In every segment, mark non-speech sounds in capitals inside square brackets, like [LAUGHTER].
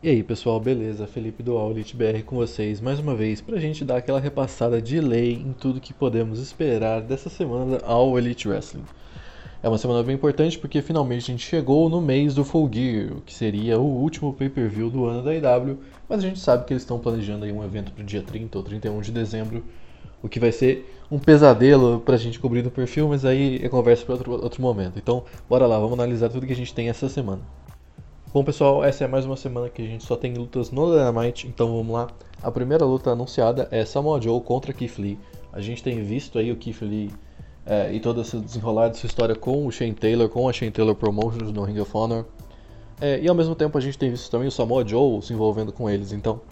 E aí pessoal, beleza? Felipe do Aulit BR com vocês mais uma vez para a gente dar aquela repassada de lei em tudo que podemos esperar dessa semana ao Elite Wrestling. É uma semana bem importante porque finalmente a gente chegou no mês do Full Gear, que seria o último pay-per-view do ano da IW, mas a gente sabe que eles estão planejando aí um evento para o dia 30 ou 31 de dezembro, o que vai ser um pesadelo para a gente cobrir no perfil, mas aí é conversa para outro, outro momento. Então, bora lá, vamos analisar tudo que a gente tem essa semana. Bom pessoal, essa é mais uma semana que a gente só tem lutas no Dynamite, então vamos lá. A primeira luta anunciada é Samoa Joe contra Keith Lee. A gente tem visto aí o Keith Lee é, e toda essa desenrolar dessa história com o Shane Taylor, com a Shane Taylor Promotions no Ring of Honor. É, e ao mesmo tempo a gente tem visto também o Samoa Joe se envolvendo com eles, então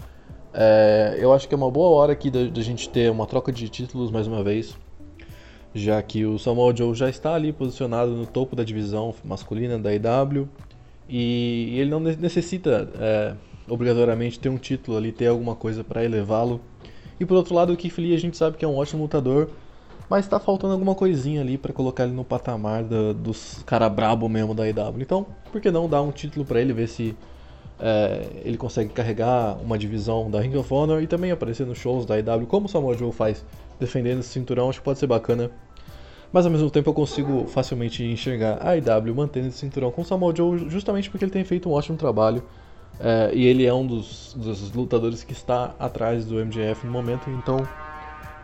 é, eu acho que é uma boa hora aqui da, da gente ter uma troca de títulos mais uma vez, já que o Samoa Joe já está ali posicionado no topo da divisão masculina da IW e ele não necessita é, obrigatoriamente ter um título ali, ter alguma coisa para elevá-lo. E por outro lado, o Keith Lee a gente sabe que é um ótimo lutador, mas está faltando alguma coisinha ali para colocar ele no patamar dos cara brabo mesmo da IW. Então, por que não dar um título para ele, ver se é, ele consegue carregar uma divisão da Ring of Honor e também aparecer nos shows da IW, como o Samoa Joe faz, defendendo esse cinturão, acho que pode ser bacana mas ao mesmo tempo eu consigo facilmente enxergar a IW mantendo esse cinturão com o Samoa Joe justamente porque ele tem feito um ótimo trabalho é, e ele é um dos, dos, lutadores que está atrás do MJF no momento, então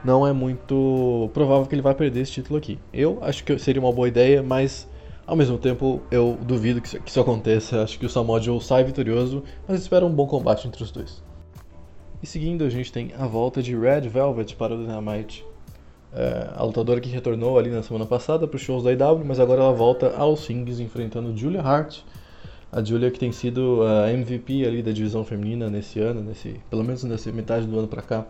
não é muito provável que ele vai perder esse título aqui. Eu acho que seria uma boa ideia, mas ao mesmo tempo eu duvido que isso, que isso aconteça. Acho que o Samoa Joe sai vitorioso, mas espero um bom combate entre os dois. E seguindo, a gente tem a volta de Red Velvet para o Dynamite é, a lutadora que retornou ali na semana passada para os shows da IW, mas agora ela volta aos rings enfrentando Julia Hart. A Julia que tem sido a MVP ali da divisão feminina nesse ano, nesse, pelo menos nessa metade do ano para cá.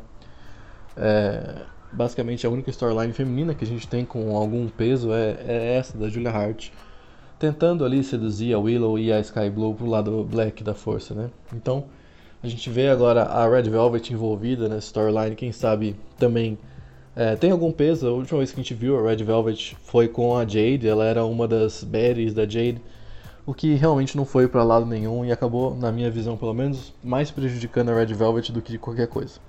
É, basicamente a única storyline feminina que a gente tem com algum peso é, é, essa da Julia Hart, tentando ali seduzir a Willow e a Sky Blue pro lado black da força, né? Então a gente vê agora a Red Velvet envolvida nessa storyline, quem sabe também é, tem algum peso? A última vez que a gente viu a Red Velvet foi com a Jade, ela era uma das berries da Jade, o que realmente não foi para lado nenhum e acabou, na minha visão pelo menos, mais prejudicando a Red Velvet do que qualquer coisa.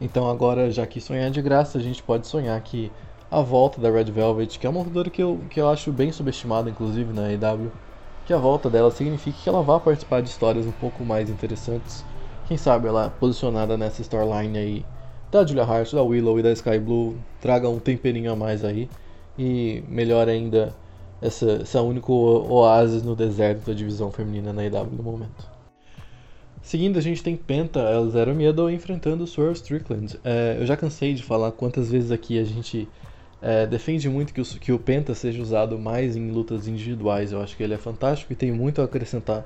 Então agora, já que sonhar é de graça, a gente pode sonhar que a volta da Red Velvet, que é uma lutadora que eu, que eu acho bem subestimada, inclusive na EW, que a volta dela signifique que ela vá participar de histórias um pouco mais interessantes. Quem sabe ela posicionada nessa storyline aí da Julia Hart, da Willow e da Sky Blue traga um temperinho a mais aí e melhor ainda essa, essa único oásis no deserto da divisão feminina na IW no momento. Seguindo, a gente tem Penta, El Zero Miedo enfrentando Swerve Strickland. É, eu já cansei de falar quantas vezes aqui a gente é, defende muito que o, que o Penta seja usado mais em lutas individuais. Eu acho que ele é fantástico e tem muito a acrescentar,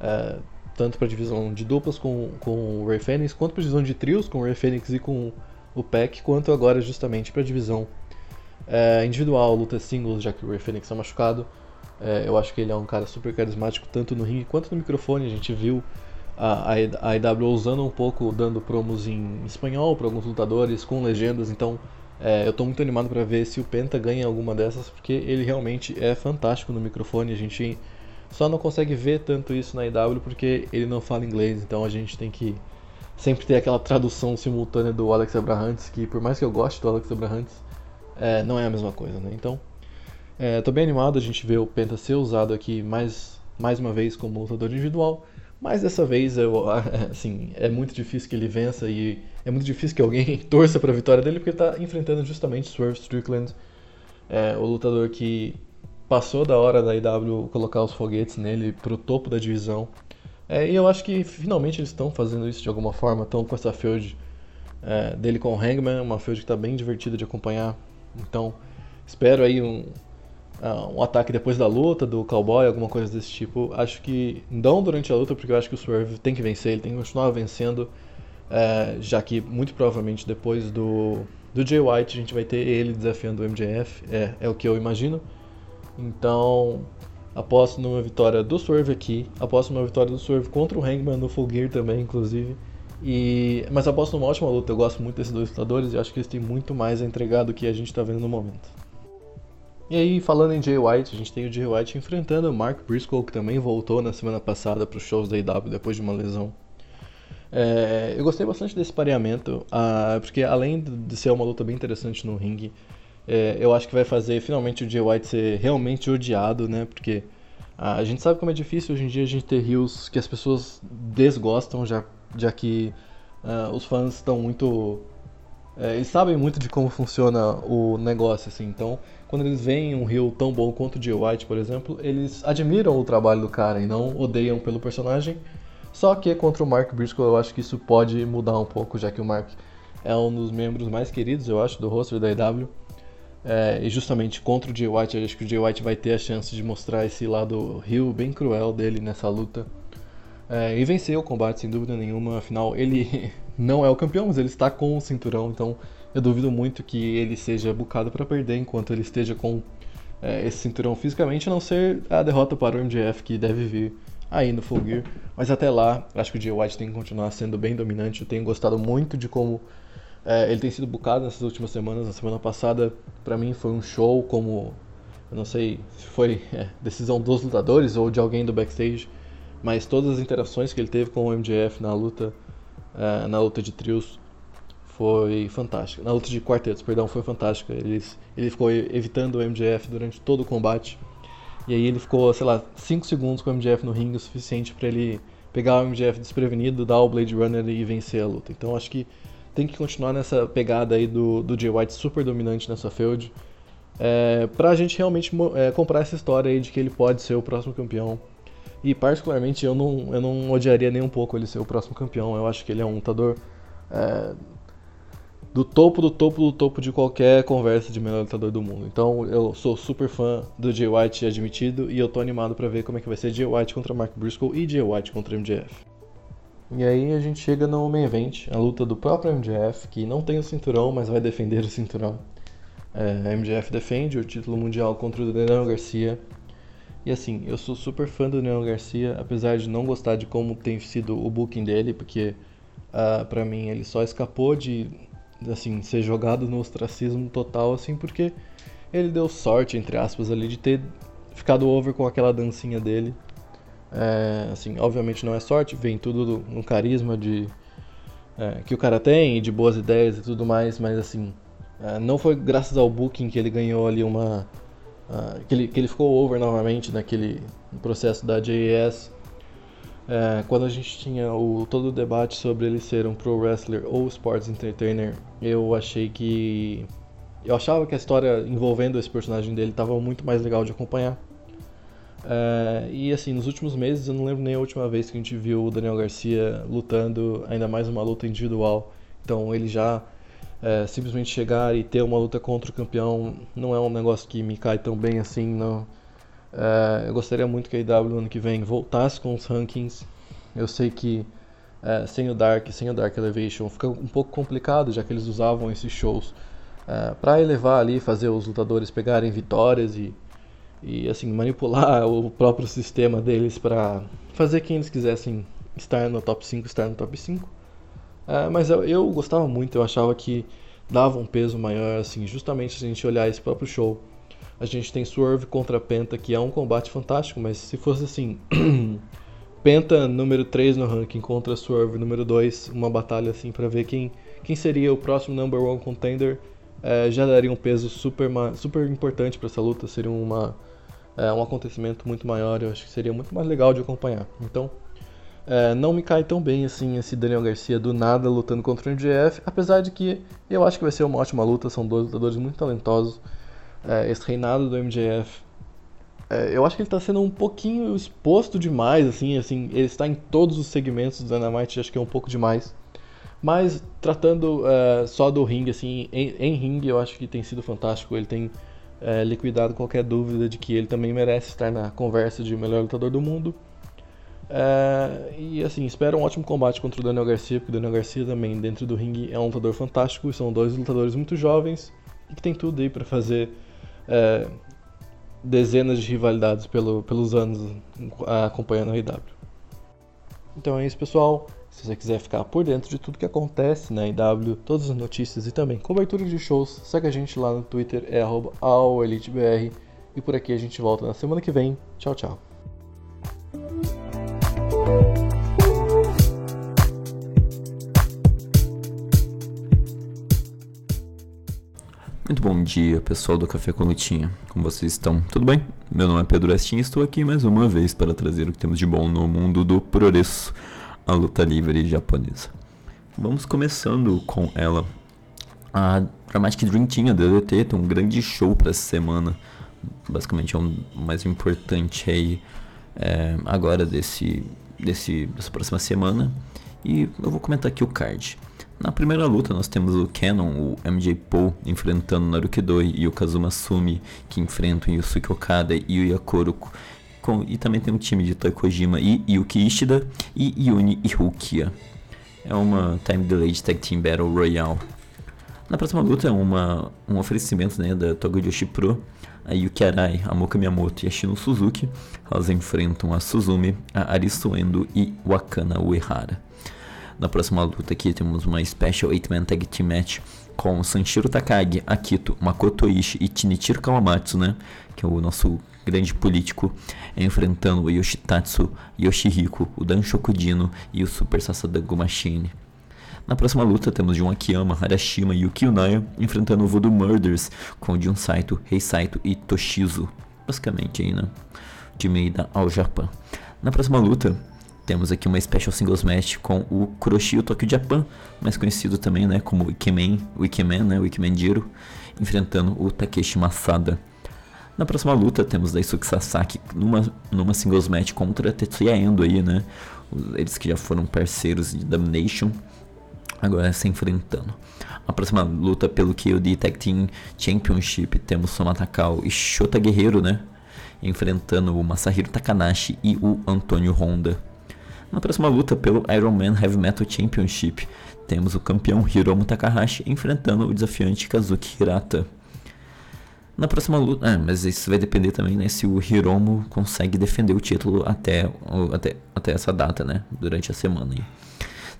é, tanto para divisão de duplas com, com o Ray Fênix, quanto para divisão de trios com o Ray Fênix e com o Peck, quanto agora justamente para divisão é, individual, luta singles, já que o Ray Fênix está machucado. É, eu acho que ele é um cara super carismático, tanto no ringue quanto no microfone. A gente viu a, a IW usando um pouco, dando promos em espanhol para alguns lutadores, com legendas, então é, eu estou muito animado para ver se o Penta ganha alguma dessas, porque ele realmente é fantástico no microfone. A gente só não consegue ver tanto isso na IW porque ele não fala inglês, então a gente tem que sempre ter aquela tradução simultânea do Alex Abrahantes, que por mais que eu goste do Alex Abrahantes, é, não é a mesma coisa, né? Então, é, bem animado a gente ver o Penta ser usado aqui mais, mais uma vez como lutador individual. Mas dessa vez, eu, [LAUGHS] assim, é muito difícil que ele vença e é muito difícil que alguém [LAUGHS] torça para a vitória dele porque ele está enfrentando justamente Swerve Strickland, é, o lutador que passou da hora da IW colocar os foguetes nele para o topo da divisão. É, e eu acho que finalmente eles estão fazendo isso de alguma forma, estão com essa feud é, dele com o Hangman, uma feud que está bem divertida de acompanhar. Então, espero aí um, uh, um ataque depois da luta do cowboy, alguma coisa desse tipo. Acho que não durante a luta, porque eu acho que o Swerve tem que vencer, ele tem que continuar vencendo, uh, já que muito provavelmente depois do, do Jay White a gente vai ter ele desafiando o MJF, é, é o que eu imagino. Então, aposto numa vitória do Swerve aqui, aposto numa vitória do Swerve contra o Hangman no Full Gear também, inclusive. E, mas aposto numa ótima luta, eu gosto muito desses dois lutadores e acho que eles têm muito mais a entregar do que a gente está vendo no momento. E aí, falando em Jay White, a gente tem o Jay White enfrentando o Mark Briscoe, que também voltou na semana passada para os shows da IW depois de uma lesão. É, eu gostei bastante desse pareamento, uh, porque além de ser uma luta bem interessante no ringue, é, eu acho que vai fazer finalmente o Jay White ser realmente odiado, né? Porque uh, a gente sabe como é difícil hoje em dia a gente ter heels que as pessoas desgostam, já, já que uh, os fãs estão muito. É, eles sabem muito de como funciona o negócio, assim, então quando eles veem um Rio tão bom quanto o Jay White, por exemplo, eles admiram o trabalho do cara e não odeiam pelo personagem. Só que contra o Mark Briscoe eu acho que isso pode mudar um pouco, já que o Mark é um dos membros mais queridos, eu acho, do roster da IW. É, e justamente contra o Jay White, acho que o Jay White vai ter a chance de mostrar esse lado Rio bem cruel dele nessa luta. É, e vencer o combate sem dúvida nenhuma, afinal ele [LAUGHS] não é o campeão, mas ele está com o cinturão, então eu duvido muito que ele seja bucado para perder enquanto ele esteja com é, esse cinturão fisicamente, a não ser a derrota para o MJF que deve vir aí no Full Gear. Mas até lá, acho que o Jay White tem que continuar sendo bem dominante. Eu tenho gostado muito de como é, ele tem sido bucado nessas últimas semanas. Na semana passada, para mim, foi um show como. Eu não sei se foi [LAUGHS] é, decisão dos lutadores ou de alguém do backstage, mas todas as interações que ele teve com o MJF na luta, é, na luta de trios, foi fantástica. Na luta de quartetos, perdão, foi fantástica. Ele, ele ficou evitando o MJF durante todo o combate. E aí ele ficou, sei lá, 5 segundos com o MJF no ringue, o suficiente para ele pegar o MJF desprevenido, dar o Blade Runner e vencer a luta. Então acho que tem que continuar nessa pegada aí do, do Jay White super dominante nessa feud. É, pra gente realmente é, comprar essa história aí de que ele pode ser o próximo campeão. E particularmente eu não, eu não odiaria nem um pouco ele ser o próximo campeão. Eu acho que ele é um lutador é, do topo do topo do topo de qualquer conversa de melhor lutador do mundo. Então eu sou super fã do Jay White admitido e eu tô animado para ver como é que vai ser Jay White contra Mark Briscoe e Jay White contra MJF. E aí a gente chega no main event, a luta do próprio MJF, que não tem o cinturão, mas vai defender o cinturão. É, MJF defende o título mundial contra o Daniel Garcia. E assim, eu sou super fã do Daniel Garcia, apesar de não gostar de como tem sido o booking dele, porque uh, para mim ele só escapou de assim, ser jogado no ostracismo total, assim, porque ele deu sorte, entre aspas, ali, de ter ficado over com aquela dancinha dele. É, assim, obviamente não é sorte, vem tudo no carisma de é, que o cara tem, de boas ideias e tudo mais, mas assim, é, não foi graças ao booking que ele ganhou ali uma. Uh, que, ele, que ele ficou over novamente naquele processo da JAS é, quando a gente tinha o, todo o debate sobre ele ser um pro wrestler ou sports entertainer, eu achei que. Eu achava que a história envolvendo esse personagem dele estava muito mais legal de acompanhar. É, e assim, nos últimos meses, eu não lembro nem a última vez que a gente viu o Daniel Garcia lutando, ainda mais uma luta individual. Então ele já É, simplesmente chegar e ter uma luta contra o campeão não é um negócio que me cai tão bem assim, não. É, eu gostaria muito que a IW no ano que vem voltasse com os rankings. Eu sei que sem o Dark, sem o Dark Elevation, fica um pouco complicado, já que eles usavam esses shows para elevar ali, fazer os lutadores pegarem vitórias e, e assim manipular [LAUGHS] o próprio sistema deles para fazer quem eles quisessem estar no top 5, estar no top 5. É, mas eu, eu gostava muito, eu achava que dava um peso maior, assim, justamente se a gente olhar esse próprio show. A gente tem Swerve contra Penta, que é um combate fantástico, mas se fosse assim, [CLEARS THROAT] Penta número 3 no ranking contra Swerve número 2, uma batalha assim para ver quem, quem seria o próximo number one contender, é, já daria um peso super, super importante para essa luta, seria uma, é, um acontecimento muito maior, eu acho que seria muito mais legal de acompanhar. Então, é, não me cai tão bem assim esse Daniel Garcia do nada lutando contra o MJF, apesar de que eu acho que vai ser uma ótima luta, são dois lutadores muito talentosos. É, esse reinado do MJF, é, eu acho que ele está sendo um pouquinho exposto demais, assim, assim, ele está em todos os segmentos do Dynamite, acho que é um pouco demais. Mas tratando é, só do ringue, assim, em, em ringue eu acho que tem sido fantástico, ele tem é, liquidado qualquer dúvida de que ele também merece estar na conversa de melhor lutador do mundo. É, e assim, espero um ótimo combate contra o Daniel Garcia, porque o Daniel Garcia também, dentro do ringue, é um lutador fantástico. São dois lutadores muito jovens e que tem tudo aí para fazer é, dezenas de rivalidades pelo, pelos anos acompanhando a IW. Então é isso, pessoal. Se você quiser ficar por dentro de tudo que acontece na IW, todas as notícias e também cobertura de shows, segue a gente lá no Twitter, é @elitebr E por aqui a gente volta na semana que vem. Tchau, tchau. Muito bom dia, pessoal do Café com Lutinha. Como vocês estão? Tudo bem? Meu nome é Pedro Estin e estou aqui mais uma vez para trazer o que temos de bom no mundo do progresso, a luta livre japonesa. Vamos começando com ela. A Dramatic Dream Team, a DDT, tem um grande show para essa semana. Basicamente é o mais importante aí é, agora desse, desse, dessa próxima semana. E eu vou comentar aqui o card. Na primeira luta nós temos o Canon, o MJ Paul, enfrentando o Narukidoi e o Kazuma Sumi, que enfrentam Yusuke Okada e o Yakoro. Com, e também tem um time de Toikojima e Yuki Ishida e Yuni Irukia. É uma Time Delayed Tag Team Battle Royale. Na próxima luta é uma, um oferecimento né, da Togojoshi Pro. A Yuki Arai, a Moka Miyamoto e a Shino Suzuki. Elas enfrentam a Suzumi, a Arisu Endo e Wakana Uehara. Na próxima luta aqui temos uma Special 8-Man Tag Team Match com Sanshiro Takagi, Akito, Makoto Ishii e Tinichiro Kawamatsu, né? Que é o nosso grande político, enfrentando o Yoshitatsu, Yoshihiko, o Dan Shokudino e o Super Sasadago Machine. Na próxima luta temos Jun Akiyama, Harashima e Yuki Unaya enfrentando o Voodoo Murders com Jun Saito, Rei Saito e Toshizo. Basicamente aí, né? O time da All Japan. Na próxima luta temos aqui uma Special Singles Match com o Kuroshio Tokyo Japan, mais conhecido também né, como o Ikemen, o Ikemen, né, o Ikemen Jiro, enfrentando o Takeshi Masada. Na próxima luta temos Daisuke Sasaki numa, numa singles match contra Tetsuya Endo aí, né? Eles que já foram parceiros de Domination, agora se enfrentando. A próxima luta pelo KOD Tag Team Championship temos Soma Takao e Shota Guerreiro, né? Enfrentando o Masahiro Takanashi e o Antônio Honda. Na próxima luta pelo Iron Man Heavy Metal Championship, temos o campeão Hiromu Takahashi enfrentando o desafiante Kazuki Hirata. Na próxima luta, ah, mas isso vai depender também, né, se o Hiromu consegue defender o título até, até, até essa data, né, durante a semana. Aí.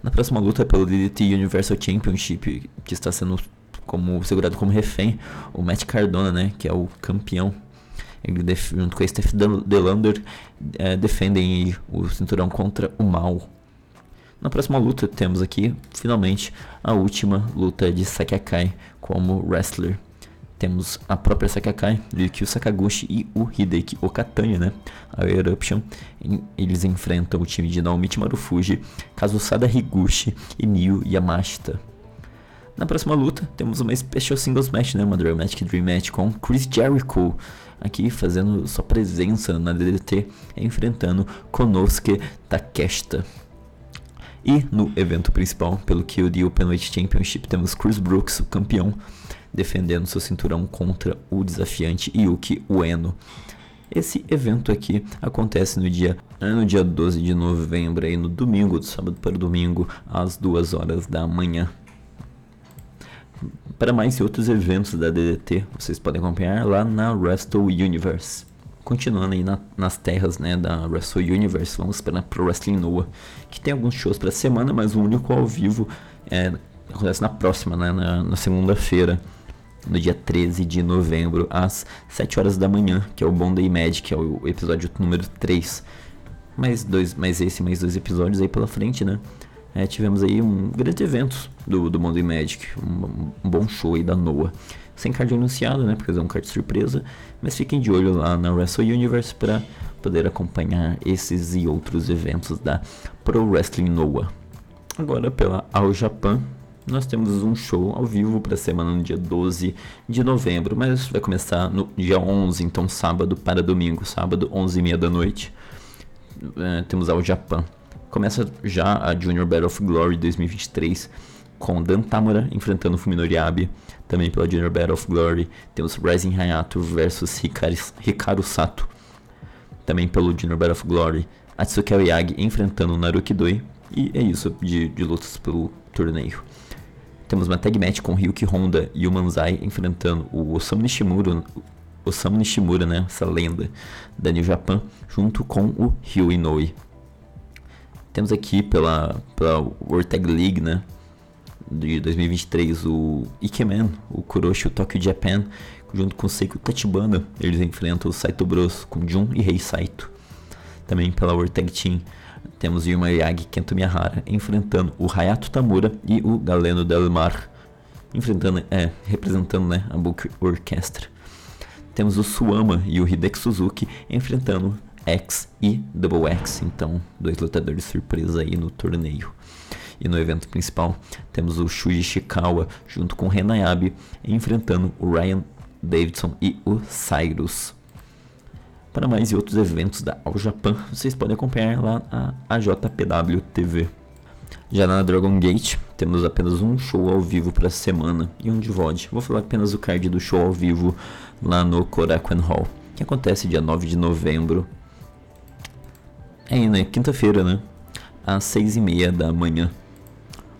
Na próxima luta pelo DDT Universal Championship, que está sendo como segurado como refém, o Matt Cardona, né, que é o campeão ele junto com a Steph Delander é, defendem o cinturão contra o mal. Na próxima luta temos aqui, finalmente, a última luta de Sakakai como wrestler. Temos a própria Sakakai, Ryukyu Sakaguchi e o Hideki Okatanya, né? A Eruption. Eles enfrentam o time de Naomichi Marufuji, Kazusada Higuchi e Niu Yamashita. Na próxima luta, temos uma Special Singles Match, né? Uma Dramatic Dream Match com Chris Jericho aqui fazendo sua presença na DDT, enfrentando Konosuke Takeshita. E no evento principal, pelo que o Openweight Championship, temos Chris Brooks, o campeão, defendendo seu cinturão contra o desafiante Yuki Ueno. Esse evento aqui acontece no dia, no dia 12 de novembro, aí no domingo, do sábado para domingo, às 2 horas da manhã. Para mais e outros eventos da DDT, vocês podem acompanhar lá na Wrestle Universe. Continuando aí na, nas terras né, da Wrestle Universe, vamos para Pro Wrestling Noah, que tem alguns shows para semana, mas o único ao vivo é, acontece na próxima, né, na, na segunda-feira no dia 13 de novembro, às 7 horas da manhã, que é o Bond Magic, que é o episódio número 3. Mais, dois, mais esse, mais dois episódios aí pela frente, né? É, tivemos aí um grande evento do, do Bond Magic, um, um, bom show aí da Noah. Sem card anunciado, né? Porque é um card surpresa, mas fiquem de olho lá na Wrestle Universe para poder acompanhar esses e outros eventos da Pro Wrestling Noah. Agora pela All Japan, nós temos um show ao vivo para a semana no dia 12 de novembro, mas vai começar no dia 11, então sábado para domingo, sábado 11 e meia da noite. É, temos ao Japão. Começa já a Junior Battle of Glory 2023 com Dan Tamura enfrentando Fuminori Abe. Também pela Junior Battle of Glory temos Rising Hayato versus Hikaru Sato. Também pelo Junior Battle of Glory Atsuki Aoyagi enfrentando Naruki Doi. E é isso de, de lutas pelo torneio. Temos uma tag match com Ryuki Honda e o Manzai enfrentando o Osamu Nishimura, Osamu Nishimura, né, essa lenda da New Japan, junto com o Ryu Inoue. Temos aqui pela, pela World Tag League, né, de 2023, o Ikemen, o Kuroshi, o Tokyo Japan, junto com o Seiko Tachibana, eles enfrentam o Saito Bros com Jun e Rei Saito. Também pela World Tag Team temos Yuma Yagi Kento Miyahara enfrentando o Hayato Tamura e o Galeno Del Mar, enfrentando, é, representando né, a Book Orchestra. Temos o Suama e o Hideki Suzuki enfrentando X e Double X, então dois lutadores surpresa aí no torneio. E no evento principal temos o Shuji Shikawa junto com o Renayabe enfrentando o Ryan Davidson e o Cyrus. Para mais e outros eventos da All Japan, vocês podem acompanhar lá a AJPW TV. Já na Dragon Gate, temos apenas um show ao vivo para a semana e um de VOD. Vou falar apenas o card do show ao vivo lá no Korakuen Hall, que acontece dia 9 de novembro. É, né? Quinta-feira, né? Às 6 e meia da manhã.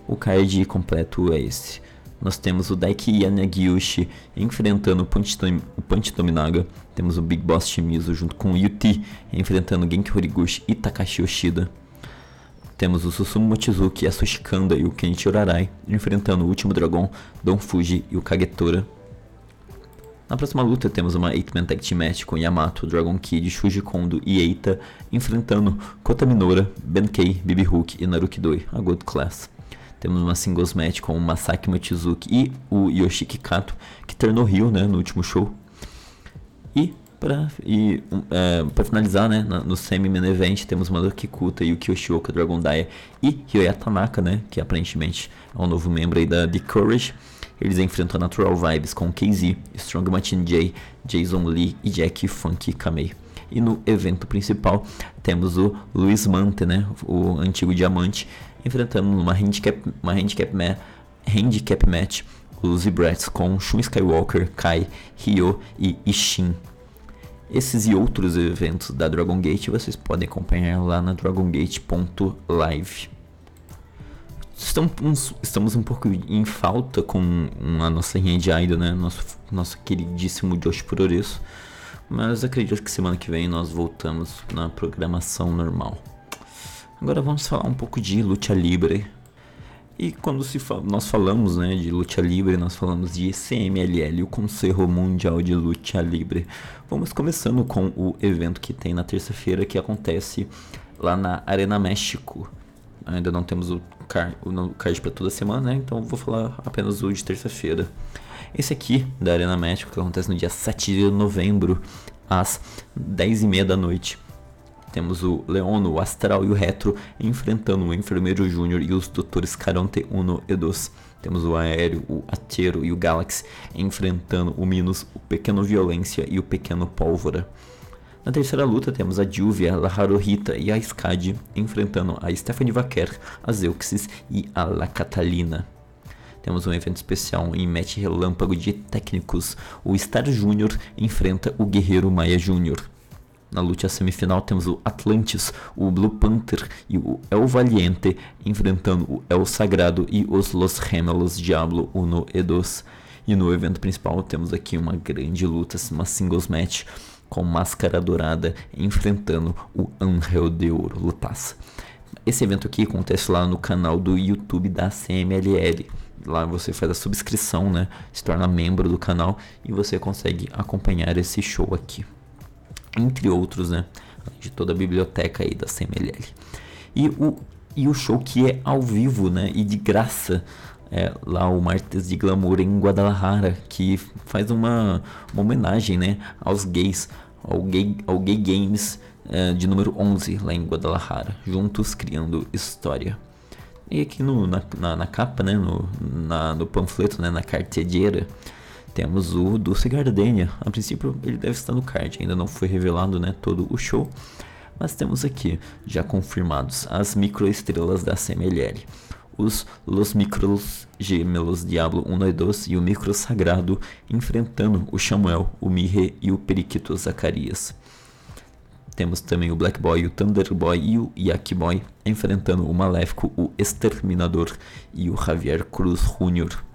O card completo é esse nós temos o Daiki Yanagiushi enfrentando o Punch Tominaga. Temos o Big Boss Shimizu junto com o Yuti enfrentando Genki Horiguchi e Takashi Yoshida. Temos o Susumu Mochizuki, a Sushikanda e o Kenichi Urarai enfrentando o Último Dragão, Don Fuji e o Kagetora. Na próxima luta temos uma 8-man tag team match com Yamato, Dragon Kid, Shuji Kondo e Eita enfrentando Kota Minora, Benkei, Bibi Hook e Naruki Doi, a Good Class. Temos uma singles match com o Masaki Mochizuki e o Yoshiki Kato, que tornou Rio né, no último show. E para e, é, finalizar, né, no semi-main event, temos Mano Kikuta e o Kyoshioka Dragon Daya e Ryoya Tanaka, né, que aparentemente é um novo membro aí da The Courage. Eles enfrentam Natural Vibes com KZ, Strong Martin J, Jason Lee e Jack Funky Kamei. E no evento principal temos o Luiz Mante, né, o antigo diamante, enfrentando uma handicap, uma handicap, ma handicap match os Brats com Shun Skywalker, Kai, Ryo e Ishin. Esses e outros eventos da Dragon Gate vocês podem acompanhar lá na dragongate.live. Estamos, estamos um pouco em falta com a nossa linha de idol, né? Nosso, nosso queridíssimo Josh Progresso. Mas acredito que semana que vem nós voltamos na programação normal. Agora vamos falar um pouco de luta livre. E quando fala, nós falamos né, de luta livre, nós falamos de CMLL, o Conselho Mundial de Luta Livre. Vamos começando com o evento que tem na terça-feira, que acontece lá na Arena México. Ainda não temos o card, o card para toda semana, né? então vou falar apenas o de terça-feira. Esse aqui, da Arena México, que acontece no dia 7 de novembro, às 10h30 da noite. Temos o Leono, o Astral e o Retro enfrentando o Enfermeiro Júnior e os Doutores Caronte 1 e 2. Temos o Aéreo, o Atero e o Galaxy enfrentando o Minus, o Pequeno Violência e o Pequeno Pólvora. Na terceira luta temos a Juvia, a Haruhita e a Skadi enfrentando a Stephanie Vaquer, a Zeuxis e a La Catalina. Temos um evento especial em match relâmpago de técnicos. O Star Júnior enfrenta o Guerreiro Maia Júnior. Na luta semifinal temos o Atlantis, o Blue Panther e o El Valiente enfrentando o El Sagrado e os Los Gemelos Diablo 1 e 2. E no evento principal temos aqui uma grande luta, uma singles match com Máscara Dourada enfrentando o Angel de Ouro Lutaça. Esse evento aqui acontece lá no canal do YouTube da CMLL. Lá você faz a subscrição, né? Se torna membro do canal e você consegue acompanhar esse show aqui entre outros, né? De toda a biblioteca aí da CMLL. E o, e o show que é ao vivo, né? E de graça. É, lá o Martes de Glamour em Guadalajara, que faz uma, uma homenagem, né? Aos gays, ao Gay, ao gay Games é, de número 11 lá em Guadalajara. Juntos criando história. E aqui no, na, na, na capa, né? No, na, no panfleto, né? Na carteira temos o Dulce Gardenia. A princípio ele deve estar no card, ainda não foi revelado né, todo o show. Mas temos aqui já confirmados as microestrelas da CMLL. Os Los Micros Gemelos Diablo 1 e 2 e o Micro Sagrado enfrentando o Samuel, o Mirre e o Periquito Zacarias. Temos também o Black Boy, o Thunder Boy e o Yak Boy enfrentando o Maléfico, o Exterminador e o Javier Cruz Jr.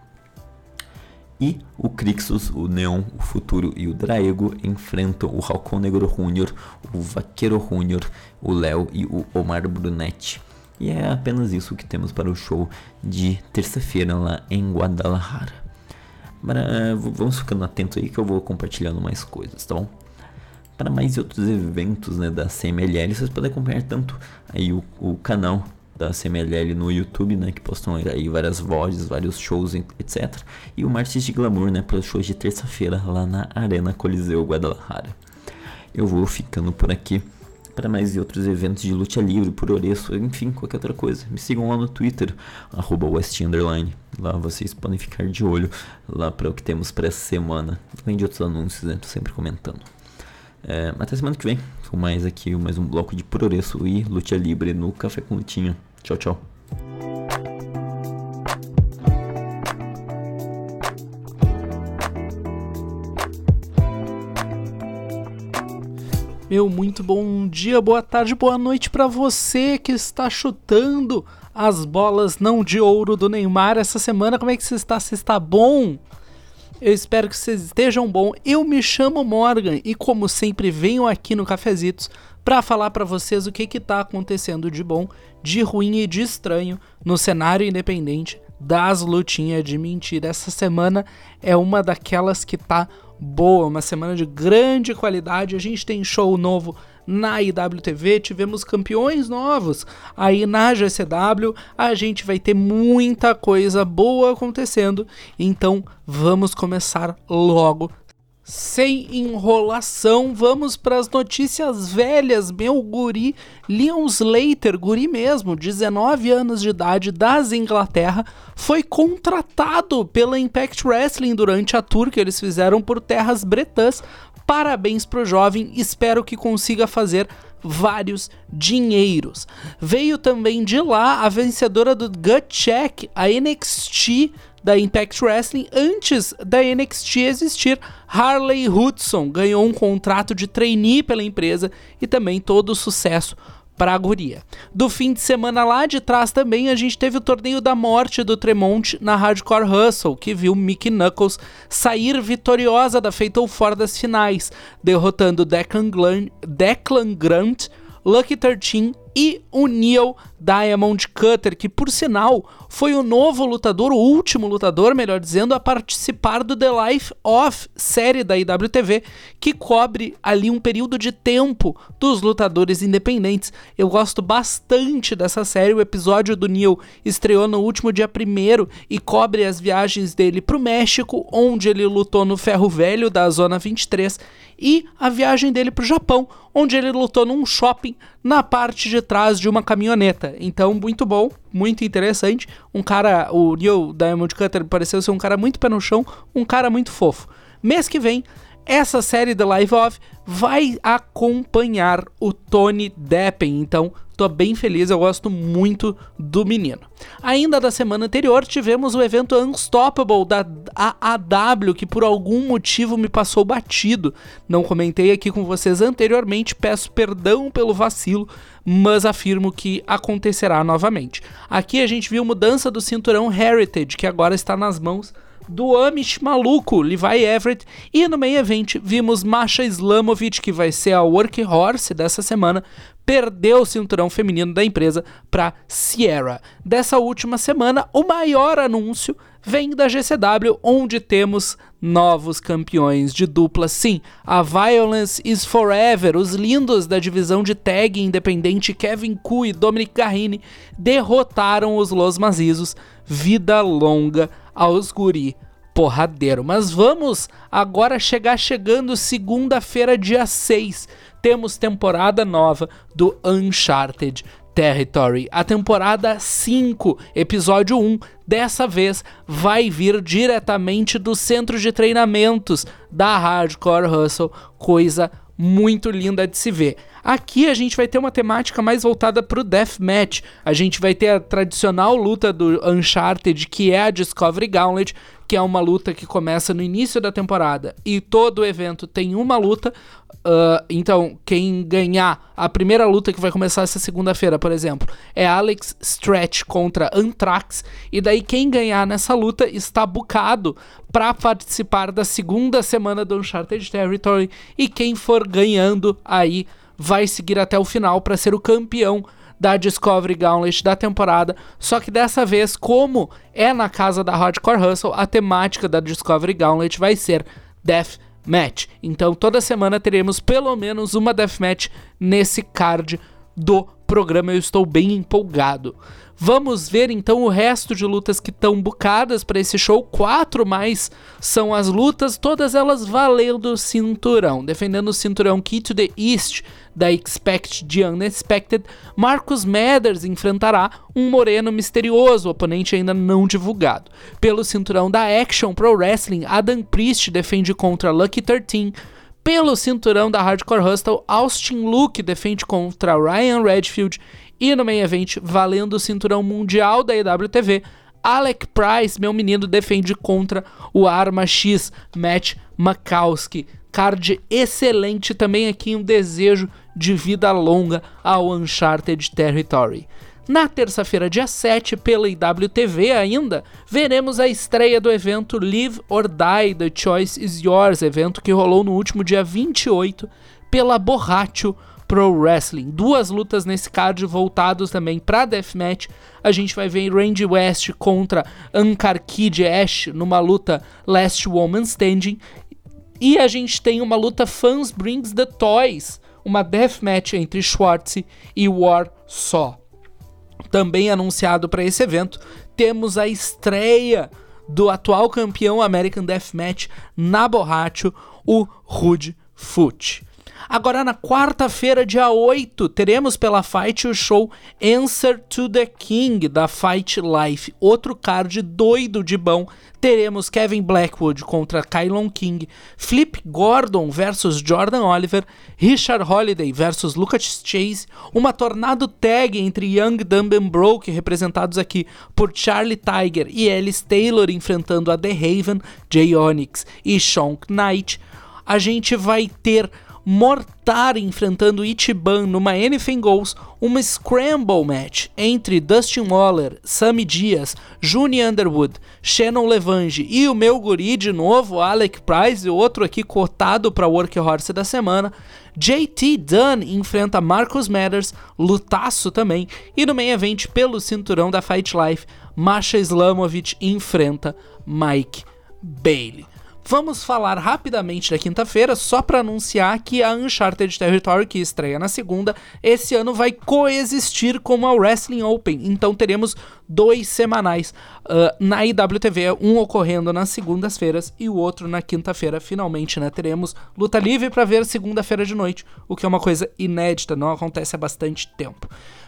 E o Crixus, o Neon, o Futuro e o Draego enfrentam o Halcão Negro Júnior, o Vaqueiro Júnior, o Léo e o Omar Brunetti. E é apenas isso que temos para o show de terça-feira lá em Guadalajara. Para, vamos ficando atentos aí que eu vou compartilhando mais coisas, tá bom? Para mais outros eventos né, da CMLL, vocês podem acompanhar tanto aí o, o canal da CMLL no YouTube, né, que postam aí várias vozes, vários shows, etc. E o Martins de Glamour, né, para os shows de terça-feira lá na Arena Coliseu Guadalajara. Eu vou ficando por aqui para mais outros eventos de luta livre, por Oreço, enfim, qualquer outra coisa. Me sigam lá no Twitter, arroba Lá vocês podem ficar de olho lá para o que temos para essa semana. Além de outros anúncios, né? Tô sempre comentando. É, até semana que vem, com mais aqui, mais um bloco de Progresso e Luta Libre no Café com Lutinha. Tchau, tchau. Meu muito bom dia, boa tarde, boa noite para você que está chutando as bolas não de ouro do Neymar essa semana. Como é que você está? Você está bom? Eu espero que vocês estejam bom. Eu me chamo Morgan e como sempre venho aqui no Cafezitos para falar para vocês o que que tá acontecendo de bom, de ruim e de estranho no cenário independente das lutinhas de mentira. Essa semana é uma daquelas que tá boa, uma semana de grande qualidade. A gente tem show novo na IWTV, tivemos campeões novos aí na GCW. A gente vai ter muita coisa boa acontecendo, então vamos começar logo. Sem enrolação, vamos para as notícias velhas. Meu guri Leon Slater, guri mesmo, 19 anos de idade, das Inglaterra, foi contratado pela Impact Wrestling durante a tour que eles fizeram por terras bretãs Parabéns pro jovem, espero que consiga fazer vários dinheiros. Veio também de lá a vencedora do Gut Check, a NXT da Impact Wrestling antes da NXT existir. Harley Hudson ganhou um contrato de trainee pela empresa e também todo o sucesso pra guria. Do fim de semana lá de trás também a gente teve o torneio da morte do Tremont na Hardcore Hustle, que viu Mickey Knuckles sair vitoriosa da Fatal Four das finais, derrotando Declan, Glan Declan Grant, Lucky 13 e o Neil Diamond Cutter, que por sinal foi o novo lutador, o último lutador, melhor dizendo, a participar do The Life of série da IWTV, que cobre ali um período de tempo dos lutadores independentes. Eu gosto bastante dessa série, o episódio do Neil estreou no último dia 1 e cobre as viagens dele para o México, onde ele lutou no Ferro Velho da Zona 23, e a viagem dele para o Japão, onde ele lutou num shopping na parte de trás de uma caminhoneta. Então, muito bom, muito interessante. Um cara, o Neil Diamond Cutter pareceu ser um cara muito pé no chão, um cara muito fofo. Mês que vem essa série The Live Off vai acompanhar o Tony Deppen, então tô bem feliz, eu gosto muito do menino. Ainda da semana anterior tivemos o evento Unstoppable da AAW, que por algum motivo me passou batido. Não comentei aqui com vocês anteriormente, peço perdão pelo vacilo, mas afirmo que acontecerá novamente. Aqui a gente viu mudança do cinturão Heritage, que agora está nas mãos do Amish maluco, Levi Everett, e no meio evento vimos Masha Islamovic, que vai ser a workhorse dessa semana, perdeu o cinturão feminino da empresa para Sierra. Dessa última semana, o maior anúncio vem da GCW, onde temos novos campeões de dupla. Sim, a Violence is Forever, os lindos da divisão de tag independente Kevin Ku e Dominic Garrini derrotaram os Los Mazizos. Vida longa aos guri porradeiro. Mas vamos agora chegar chegando segunda-feira, dia 6. Temos temporada nova do Uncharted Territory. A temporada 5, episódio 1, dessa vez vai vir diretamente do centro de treinamentos da Hardcore Hustle, coisa muito linda de se ver. Aqui a gente vai ter uma temática mais voltada para o deathmatch. A gente vai ter a tradicional luta do Uncharted, que é a Discovery Gauntlet, que é uma luta que começa no início da temporada e todo o evento tem uma luta. Uh, então, quem ganhar a primeira luta que vai começar essa segunda-feira, por exemplo, é Alex Stretch contra Anthrax. E daí, quem ganhar nessa luta está bucado para participar da segunda semana do Uncharted Territory. E quem for ganhando aí vai seguir até o final para ser o campeão da Discovery Gauntlet da temporada. Só que dessa vez, como é na casa da Hardcore Hustle, a temática da Discovery Gauntlet vai ser Death Match. Então toda semana teremos pelo menos uma Death Match nesse card do programa. Eu estou bem empolgado. Vamos ver então o resto de lutas que estão bucadas para esse show. Quatro mais são as lutas, todas elas valendo o cinturão. Defendendo o cinturão Key to the East da Expect the Unexpected, Marcus Mathers enfrentará um moreno misterioso, oponente ainda não divulgado. Pelo cinturão da Action Pro Wrestling, Adam Priest defende contra Lucky 13. Pelo cinturão da Hardcore Hustle, Austin Luke defende contra Ryan Redfield e no main event, valendo o cinturão mundial da EWTV, Alec Price, meu menino, defende contra o Arma X, Matt Makowski. Card excelente também aqui, um desejo de vida longa ao Uncharted Territory. Na terça-feira, dia 7, pela IWTV ainda, veremos a estreia do evento Live or Die, The Choice is Yours, evento que rolou no último dia 28 pela Borracho Pro Wrestling. Duas lutas nesse card voltados também para Deathmatch. A gente vai ver Randy West contra Ankar Kid Ash numa luta Last Woman Standing. E a gente tem uma luta Fans Brings the Toys, uma deathmatch entre Schwartz e War Saw. Também anunciado para esse evento, temos a estreia do atual campeão American Deathmatch na Borracho, o Rude Foot. Agora, na quarta-feira, dia 8, teremos pela Fight o show Answer to the King da Fight Life. Outro card doido de bom. Teremos Kevin Blackwood contra Kylon King, Flip Gordon versus Jordan Oliver, Richard Holiday versus Lucas Chase, uma tornado tag entre Young, Dumb and Broke, representados aqui por Charlie Tiger e Alice Taylor enfrentando a The Haven, Jay Onyx e Sean Knight. A gente vai ter Mortar enfrentando Ichiban numa Anything Goes, uma Scramble Match entre Dustin Waller, Sammy Dias, Juni Underwood, Shannon Levange e o meu guri de novo, Alec Price, outro aqui cotado para Workhorse da semana. JT Dunn enfrenta Marcus Matters, lutaço também, e no main event pelo cinturão da Fight Life, Masha Islamovic enfrenta Mike Bailey. Vamos falar rapidamente da quinta-feira, só para anunciar que a Uncharted Territory, que estreia na segunda, esse ano vai coexistir com a Wrestling Open. Então teremos dois semanais uh, na IWTV, um ocorrendo nas segundas-feiras e o outro na quinta-feira. Finalmente, né? Teremos luta livre para ver segunda-feira de noite, o que é uma coisa inédita, não acontece há bastante tempo.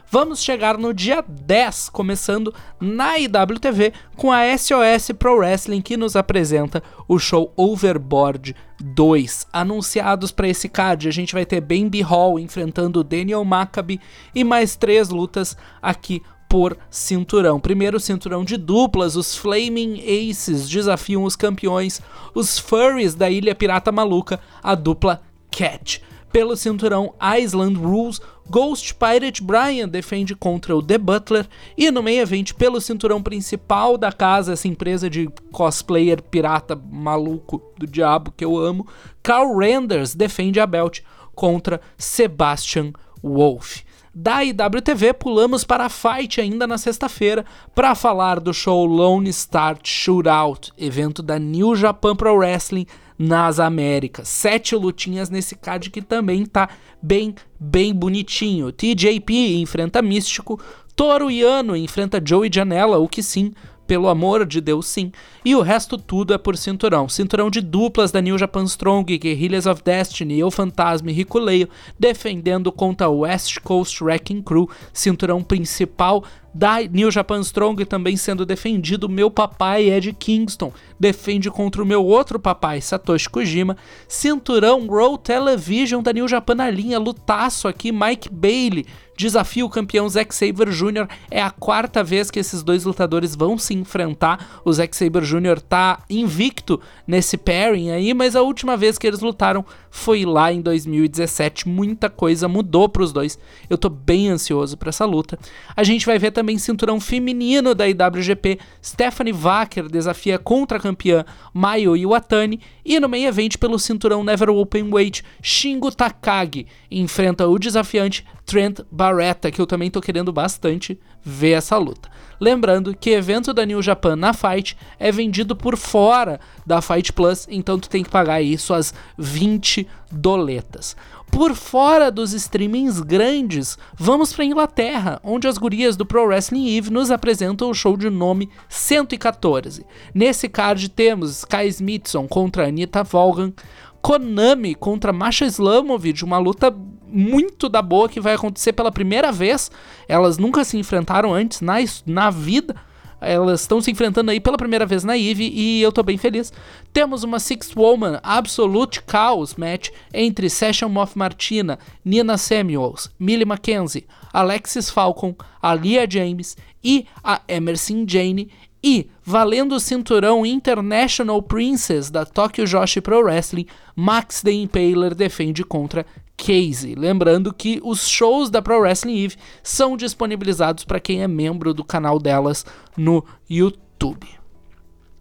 Vamos chegar no dia 10, começando na IWTV com a SOS Pro Wrestling que nos apresenta o show Overboard 2. Anunciados para esse card, a gente vai ter Bambi Hall enfrentando Daniel Maccabi e mais três lutas aqui por cinturão. Primeiro cinturão de duplas, os Flaming Aces desafiam os campeões, os Furries da Ilha Pirata Maluca, a dupla Cat. Pelo cinturão Island Rules, Ghost Pirate Brian defende contra o The Butler e no meio evento pelo cinturão principal da casa, essa empresa de cosplayer pirata maluco do diabo que eu amo, Carl Renders defende a belt contra Sebastian Wolf. Da IWTV, pulamos para a Fight ainda na sexta-feira para falar do show Lone Start Shootout, evento da New Japan Pro Wrestling nas Américas. Sete lutinhas nesse card que também tá bem, bem bonitinho. TJP enfrenta Místico, Toro Yano enfrenta Joey Janela, o que sim, pelo amor de Deus, sim. E o resto tudo é por cinturão. Cinturão de duplas da New Japan Strong, Guerrillas of Destiny, Eu Fantasma e Rico Leio, defendendo contra o West Coast Wrecking Crew. Cinturão principal da New Japan Strong também sendo defendido. Meu papai Ed Kingston defende contra o meu outro papai, Satoshi Kojima. Cinturão Raw Television da New Japan na linha, lutaço aqui, Mike Bailey desafia o campeão Zack Saber Jr. É a quarta vez que esses dois lutadores vão se enfrentar. O Zack Saber Jr. tá invicto nesse pairing aí, mas a última vez que eles lutaram foi lá em 2017. Muita coisa mudou para os dois. Eu tô bem ansioso para essa luta. A gente vai ver também cinturão feminino da IWGP. Stephanie Wacker desafia contra a campeã Mayo Iwatani e no meio evento pelo cinturão Never Open Weight, Shingo Takagi enfrenta o desafiante Trent Barretta, que eu também tô querendo bastante ver essa luta. Lembrando que evento da New Japan na Fight é vendido por fora da Fight Plus, então tu tem que pagar aí suas 20 doletas. Por fora dos streamings grandes, vamos para Inglaterra, onde as gurias do Pro Wrestling Eve nos apresentam o show de nome 114. Nesse card temos Sky Smithson contra Anita Volgan, Konami contra Masha Slamovich, uma luta muito da boa que vai acontecer pela primeira vez. Elas nunca se enfrentaram antes na, na vida. Elas estão se enfrentando aí pela primeira vez na Eve e eu tô bem feliz. Temos uma Six Woman Absolute Chaos match entre Session Moth Martina, Nina Samuels, Millie Mackenzie, Alexis Falcon, Alia James e a Emerson Jane e, valendo o cinturão International Princess da Tokyo Joshi Pro Wrestling, Max The Impaler defende contra Casey. Lembrando que os shows da Pro Wrestling Eve são disponibilizados para quem é membro do canal delas no YouTube.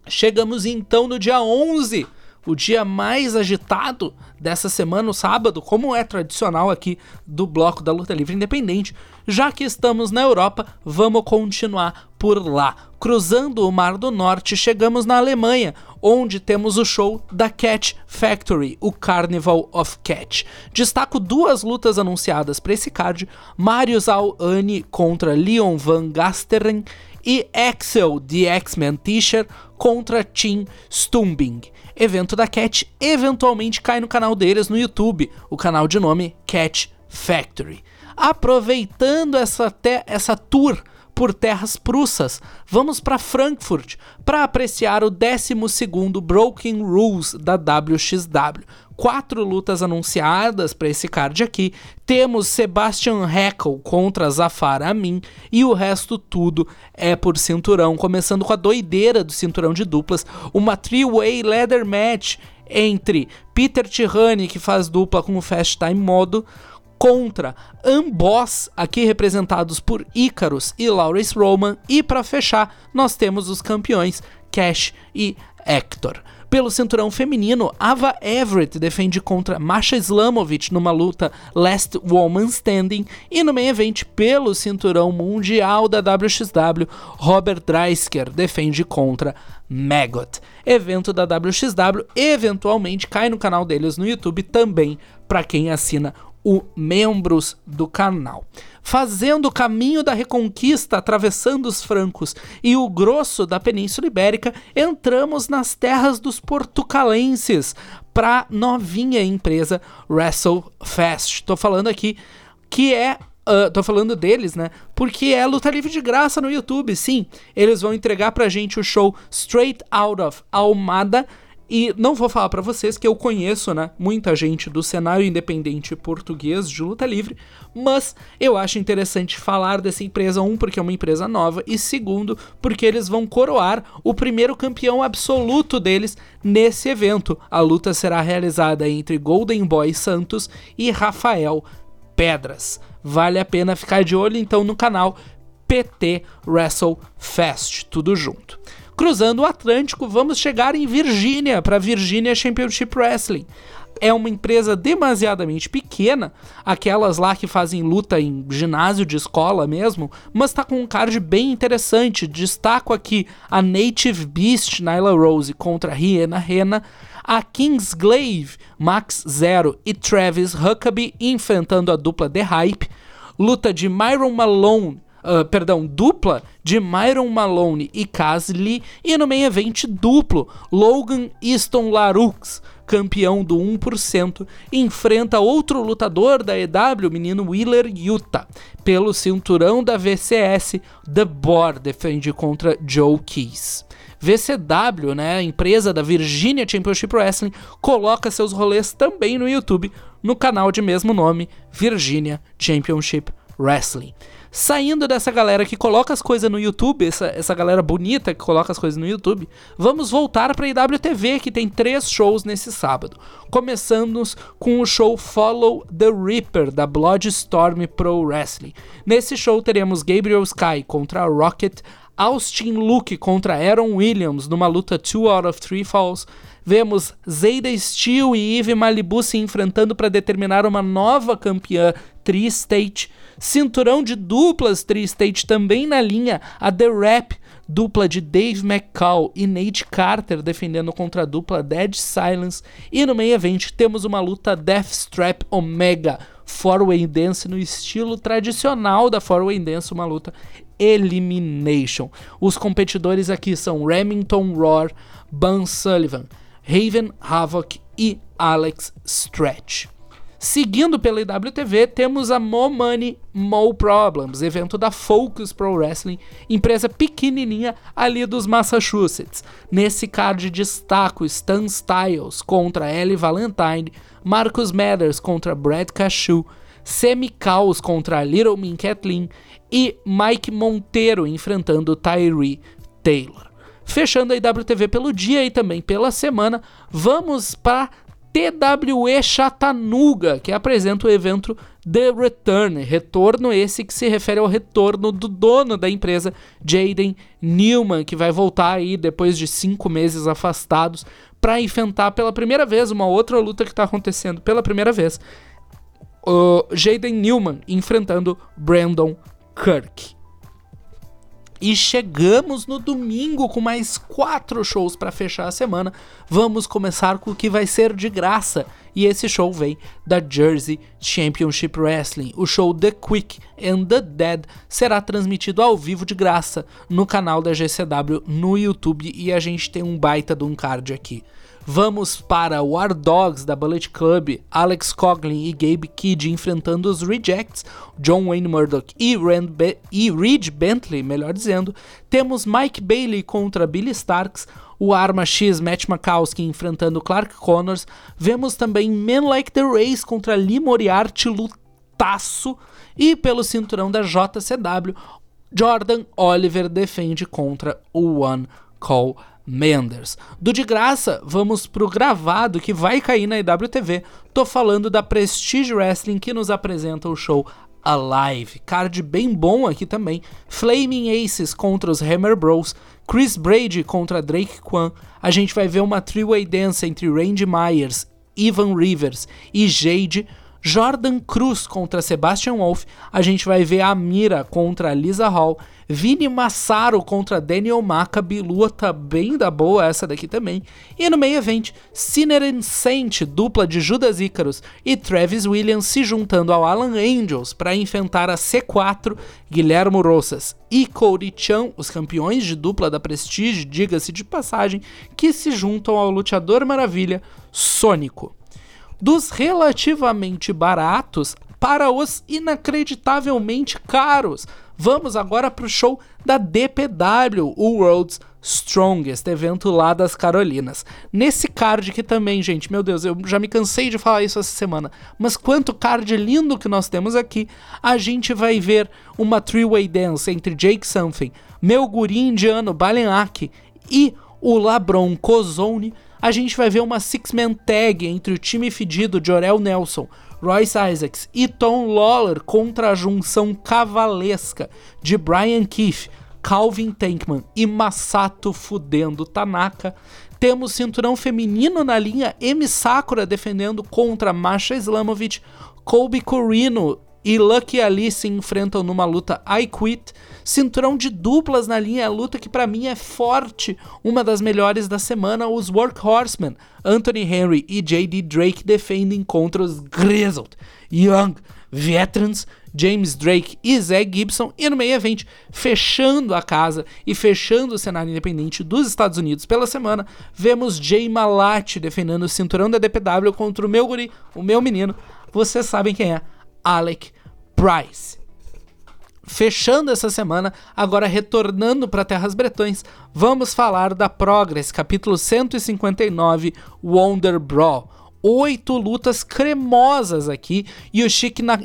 Chegamos então no dia 11 o dia mais agitado dessa semana, o sábado, como é tradicional aqui do bloco da Luta Livre Independente. Já que estamos na Europa, vamos continuar por lá. Cruzando o Mar do Norte, chegamos na Alemanha, onde temos o show da Cat Factory, o Carnival of Cat. Destaco duas lutas anunciadas para esse card: Marius Al-Ani contra Leon Van Gasteren e Axel, The X-Men Teacher, contra Tim Stumbing evento da Cat eventualmente cai no canal deles no YouTube, o canal de nome Cat Factory. Aproveitando essa, essa tour por terras prussas, vamos para Frankfurt para apreciar o 12 Broken Rules da WXW. Quatro lutas anunciadas para esse card aqui. Temos Sebastian Heckel contra Zafar Amin e o resto tudo é por cinturão, começando com a doideira do cinturão de duplas, uma three-way leather match entre Peter Tirani, que faz dupla com o Fast Time Modo, contra Amboss, aqui representados por Icarus e Lawrence Roman, e para fechar, nós temos os campeões Cash e Hector. Pelo cinturão feminino, Ava Everett defende contra Masha Slamovich numa luta Last Woman Standing. E no main event, pelo cinturão mundial da WXW, Robert Dreisker defende contra Maggot. Evento da WXW eventualmente cai no canal deles no YouTube também para quem assina o membros do canal. Fazendo o caminho da reconquista, atravessando os francos e o grosso da Península Ibérica, entramos nas terras dos portucalenses para novinha empresa WrestleFest. Estou falando aqui que é Uh, tô falando deles, né? Porque é luta livre de graça no YouTube, sim. Eles vão entregar pra gente o show Straight Out of Almada e não vou falar para vocês que eu conheço, né, muita gente do cenário independente português de luta livre, mas eu acho interessante falar dessa empresa, um, porque é uma empresa nova, e segundo, porque eles vão coroar o primeiro campeão absoluto deles nesse evento. A luta será realizada entre Golden Boy Santos e Rafael Pedras. Vale a pena ficar de olho então no canal PT Wrestle Fest, tudo junto. Cruzando o Atlântico, vamos chegar em Virgínia, para Virginia Championship Wrestling. É uma empresa demasiadamente pequena, aquelas lá que fazem luta em ginásio de escola mesmo, mas tá com um card bem interessante. Destaco aqui a Native Beast Nyla Rose contra Rihanna Rena, a Kingsglaive, Max Zero e Travis Huckabee enfrentando a dupla The Hype, luta de Myron Malone uh, perdão, dupla de Myron Malone e Casley e no main event duplo, Logan Easton Larux, campeão do 1%, enfrenta outro lutador da EW, menino Wheeler Utah, pelo cinturão da VCS, The Boar defende contra Joe Keys. VCW, né, empresa da Virginia Championship Wrestling, coloca seus rolês também no YouTube, no canal de mesmo nome, Virginia Championship Wrestling. Saindo dessa galera que coloca as coisas no YouTube, essa, essa galera bonita que coloca as coisas no YouTube, vamos voltar para a IWTV, que tem três shows nesse sábado. Começando com o show Follow the Reaper, da Bloodstorm Pro Wrestling. Nesse show teremos Gabriel Sky contra Rocket, Austin Luke contra Aaron Williams numa luta 2 out of 3 falls. Vemos Zayda Steel e Eve Malibu se enfrentando para determinar uma nova campeã Tri-State. Cinturão de duplas Tri-State também na linha, a The Rap, dupla de Dave McCall e Nate Carter defendendo contra a dupla Dead Silence. E no meio evento temos uma luta Deathstrap Omega, Four-Way Dance no estilo tradicional da Four-Way Dance, uma luta Elimination. Os competidores aqui são Remington Roar, Bun Sullivan, Raven Havoc e Alex Stretch. Seguindo pela IWTV, temos a Mo Money, Mo Problems, evento da Focus Pro Wrestling, empresa pequenininha ali dos Massachusetts. Nesse card destaco Stan Styles contra Ellie Valentine, Marcus Mathers contra Brad Cashew, Semi Caos contra Little Min Kathleen e Mike Monteiro enfrentando Tyree Taylor. Fechando a IWTV pelo dia e também pela semana, vamos para TWE Chattanooga, que apresenta o evento The Return. Retorno esse que se refere ao retorno do dono da empresa, Jaden Newman, que vai voltar aí depois de cinco meses afastados para enfrentar pela primeira vez uma outra luta que está acontecendo pela primeira vez. Jaden Newman enfrentando Brandon Kirk. E chegamos no domingo com mais quatro shows para fechar a semana. Vamos começar com o que vai ser de graça. E esse show vem da Jersey Championship Wrestling. O show The Quick and the Dead será transmitido ao vivo de graça no canal da GCW no YouTube. E a gente tem um baita de um card aqui. Vamos para War Dogs da Bullet Club, Alex Coughlin e Gabe Kidd enfrentando os Rejects, John Wayne Murdoch e, e Reed Bentley, melhor dizendo. Temos Mike Bailey contra Billy Starks, o Arma X Matt Makowski enfrentando Clark Connors. Vemos também Men Like the Race contra Lee Moriarty, lutaço. E pelo cinturão da JCW, Jordan Oliver defende contra o One Call Menders. Do de graça, vamos pro gravado que vai cair na IWTV. Tô falando da Prestige Wrestling que nos apresenta o show Alive. Card bem bom aqui também. Flaming Aces contra os Hammer Bros. Chris Brady contra Drake Kwan. A gente vai ver uma three-way dance entre Randy Myers, Ivan Rivers e Jade Jordan Cruz contra Sebastian Wolf, a gente vai ver a Mira contra Lisa Hall, Vini Massaro contra Daniel Maccabi, luta bem da boa essa daqui também, e no meio evento, Sinner Saint, dupla de Judas Icarus, e Travis Williams se juntando ao Alan Angels para enfrentar a C4, Guilhermo Rosas e Cody Chan, os campeões de dupla da Prestige, diga-se de passagem, que se juntam ao Luteador Maravilha, Sônico. dos relativamente baratos para os inacreditavelmente caros. Vamos agora para o show da DPW, o World's Strongest, evento lá das Carolinas. Nesse card que também, gente, meu Deus, eu já me cansei de falar isso essa semana, mas quanto card lindo que nós temos aqui, a gente vai ver uma three-way dance entre Jake Something, meu guri indiano Balenak e o Labron Cozone. A gente vai ver uma six-man tag entre o time fedido Jorel Nelson, Royce Isaacs e Tom Lawler contra a junção cavalesca de Brian Keith, Calvin Tankman e Masato Fudendo Tanaka. Temos cinturão feminino na linha M Sakura defendendo contra Masha Islamovic, Colby Corino e Lucky Ali se enfrentam numa luta I Quit. Cinturão de duplas na linha, luta que para mim é forte, uma das melhores da semana. Os Workhorsemen, Anthony Henry e JD Drake defendem contra os Grizzled, Young, Veterans, James Drake e Zé Gibson. E no meio evento, fechando a casa e fechando o cenário independente dos Estados Unidos pela semana, vemos Jay Malati defendendo o cinturão da DPW contra o meu guri, o meu menino. Vocês sabem quem é, Alec Price. Fechando essa semana, agora retornando para Terras Bretões, vamos falar da Progress, capítulo 159, Wonder Brawl. Oito lutas cremosas aqui. Yoshiki, Na,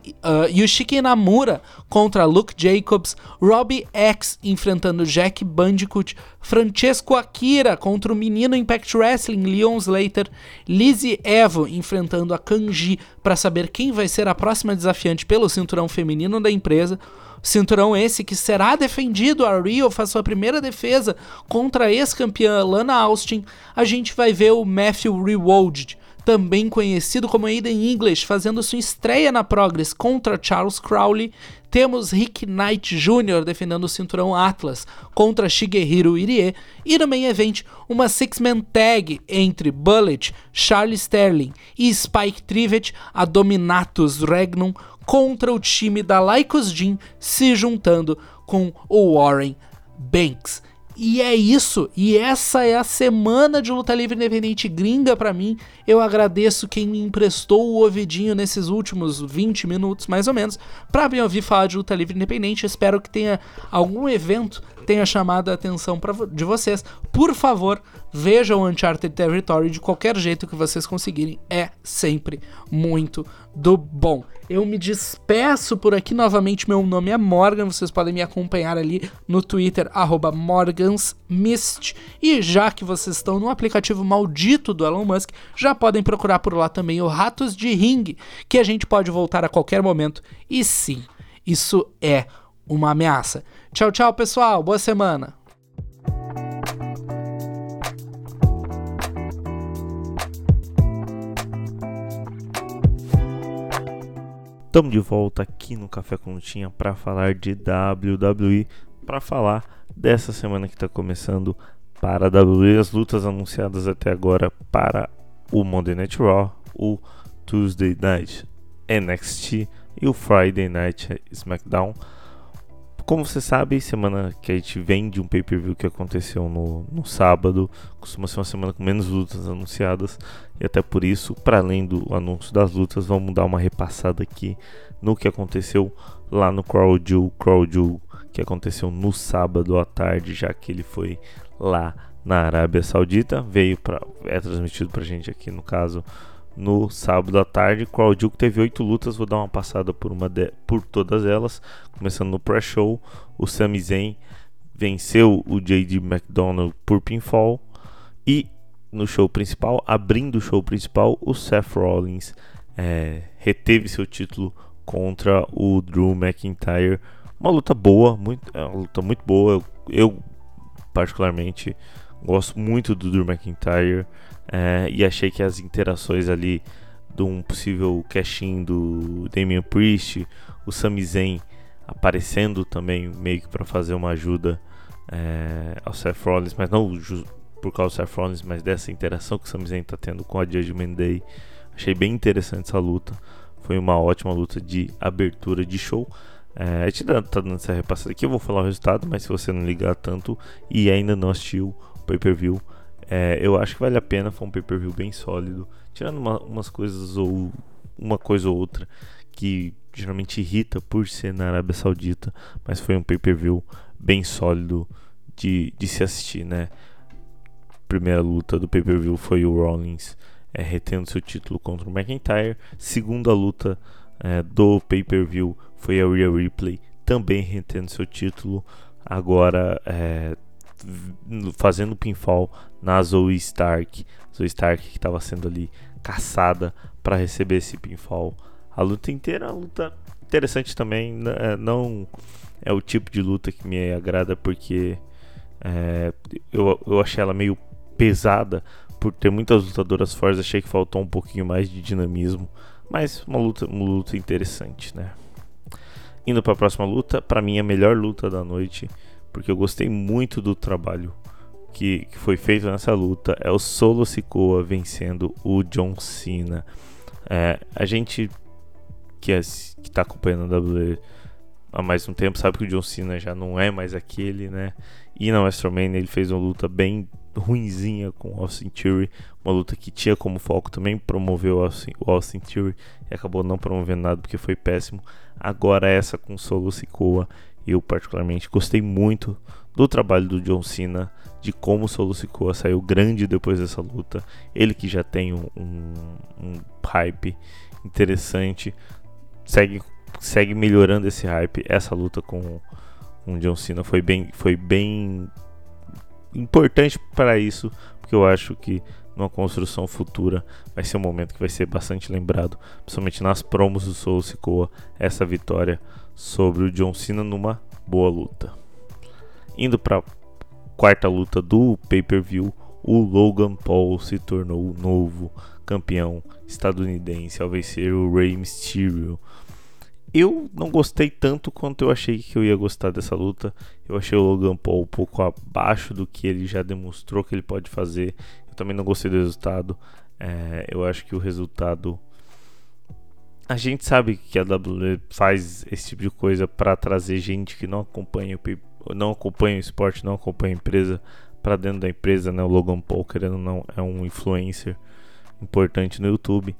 Namura contra Luke Jacobs. Robbie X enfrentando Jack Bandicoot. Francesco Akira contra o menino Impact Wrestling Leon Slater. Lizzie Evo enfrentando a Kanji para saber quem vai ser a próxima desafiante pelo cinturão feminino da empresa. Cinturão esse que será defendido. A Rio faz sua primeira defesa contra a ex-campeã Lana Austin. A gente vai ver o Matthew Rewald, também conhecido como Aiden English, fazendo sua estreia na Progress contra Charles Crowley. Temos Rick Knight Jr. defendendo o cinturão Atlas contra Shigehiro Irie. E no main event, uma six-man tag entre Bullet, Charlie Sterling e Spike Trivet, a Dominatus Regnum, contra o time da Lycos Jean se juntando com o Warren Banks. E é isso, e essa é a semana de luta livre independente gringa para mim. Eu agradeço quem me emprestou o ouvidinho nesses últimos 20 minutos, mais ou menos, para me ouvir falar de luta livre independente. Espero que tenha algum evento tenha chamado a atenção pra, de vocês. Por favor, vejam Uncharted Territory de qualquer jeito que vocês conseguirem. É sempre muito do bom. Eu me despeço por aqui novamente. Meu nome é Morgan. Vocês podem me acompanhar ali no Twitter, MorgansMist. E já que vocês estão no aplicativo maldito do Elon Musk, já podem procurar por lá também o Ratos de Ring, que a gente pode voltar a qualquer momento. E sim, isso é uma ameaça. Tchau, tchau, pessoal. Boa semana. Estamos de volta aqui no Café com Lutinha para falar de WWE, para falar dessa semana que está começando para a WWE, as lutas anunciadas até agora para o Monday Night Raw, o Tuesday Night NXT e o Friday Night SmackDown. Como você sabe, semana que a gente vem de um pay-per-view que aconteceu no, no sábado, costuma ser uma semana com menos lutas anunciadas, e até por isso, para além do anúncio das lutas, vamos dar uma repassada aqui no que aconteceu lá no Crawl Jewel, que aconteceu no sábado à tarde, já que ele foi lá na Arábia Saudita, veio para é transmitido pra gente aqui no caso no sábado à tarde. Qual Duke teve oito lutas, vou dar uma passada por, uma de, por todas elas. Começando no pré-show, o Sami Zayn venceu o JD McDonald por pinfall. E no show principal, abrindo o show principal, o Seth Rollins é, reteve seu título contra o Drew McIntyre. Uma luta boa, muito, é uma luta muito boa. Eu, eu particularmente gosto muito do Drew McIntyre. É, e achei que as interações ali de um possível cash-in do Damian Priest, o Sami Zayn aparecendo também meio que para fazer uma ajuda é, ao Seth Rollins, mas não por causa do Seth Rollins, mas dessa interação que o Sami Zayn está tendo com a Judgment Day. Achei bem interessante essa luta. Foi uma ótima luta de abertura de show. É, a gente tá dando essa repassada aqui, eu vou falar o resultado, mas se você não ligar tanto e ainda não assistiu o pay-per-view, É, eu acho que vale a pena, foi um pay-per-view bem sólido, tirando uma, umas coisas ou uma coisa ou outra que geralmente irrita por ser na Arábia Saudita, mas foi um pay-per-view bem sólido de, de se assistir, né? Primeira luta do pay-per-view foi o Rollins é, retendo seu título contra o McIntyre. Segunda luta é, do pay-per-view foi a Rhea Ripley também retendo seu título. Agora é, fazendo pinfall na Zoe Stark. Zoe Stark que estava sendo ali caçada para receber esse pinfall. A luta inteira, a luta interessante também. É, não é o tipo de luta que me agrada porque é, eu, eu achei ela meio pesada por ter muitas lutadoras fortes. Achei que faltou um pouquinho mais de dinamismo, mas uma luta, uma luta interessante, né? Indo para a próxima luta, para mim a melhor luta da noite, porque eu gostei muito do trabalho que, que foi feito nessa luta, é o Solo Sikoa vencendo o John Cena. É, a gente que é, está acompanhando a WWE há mais um tempo sabe que o John Cena já não é mais aquele, né? E na WrestleMania ele fez uma luta bem ruinzinha com o Austin Theory, uma luta que tinha como foco também promover o Austin, o Austin Theory e acabou não promovendo nada porque foi péssimo. Agora essa com Solo Sikoa, eu particularmente gostei muito do trabalho do John Cena, de como o Solo Sikoa saiu grande depois dessa luta. Ele que já tem um, um, um hype interessante, segue, segue melhorando esse hype. Essa luta com, com o John Cena foi bem, foi bem importante para isso, porque eu acho que numa construção futura vai ser um momento que vai ser bastante lembrado, principalmente nas promos do Soul Sikoa, essa vitória sobre o John Cena numa boa luta. Indo para quarta luta do pay-per-view, o Logan Paul se tornou o novo campeão estadunidense ao vencer o Rey Mysterio eu não gostei tanto quanto eu achei que eu ia gostar dessa luta. Eu achei o Logan Paul um pouco abaixo do que ele já demonstrou que ele pode fazer. Eu também não gostei do resultado. É, eu acho que o resultado. A gente sabe que a WWE faz esse tipo de coisa para trazer gente que não acompanha o, não acompanha o esporte, não acompanha a empresa para dentro da empresa, né? O Logan Paul, querendo ou não, é um influencer importante no YouTube.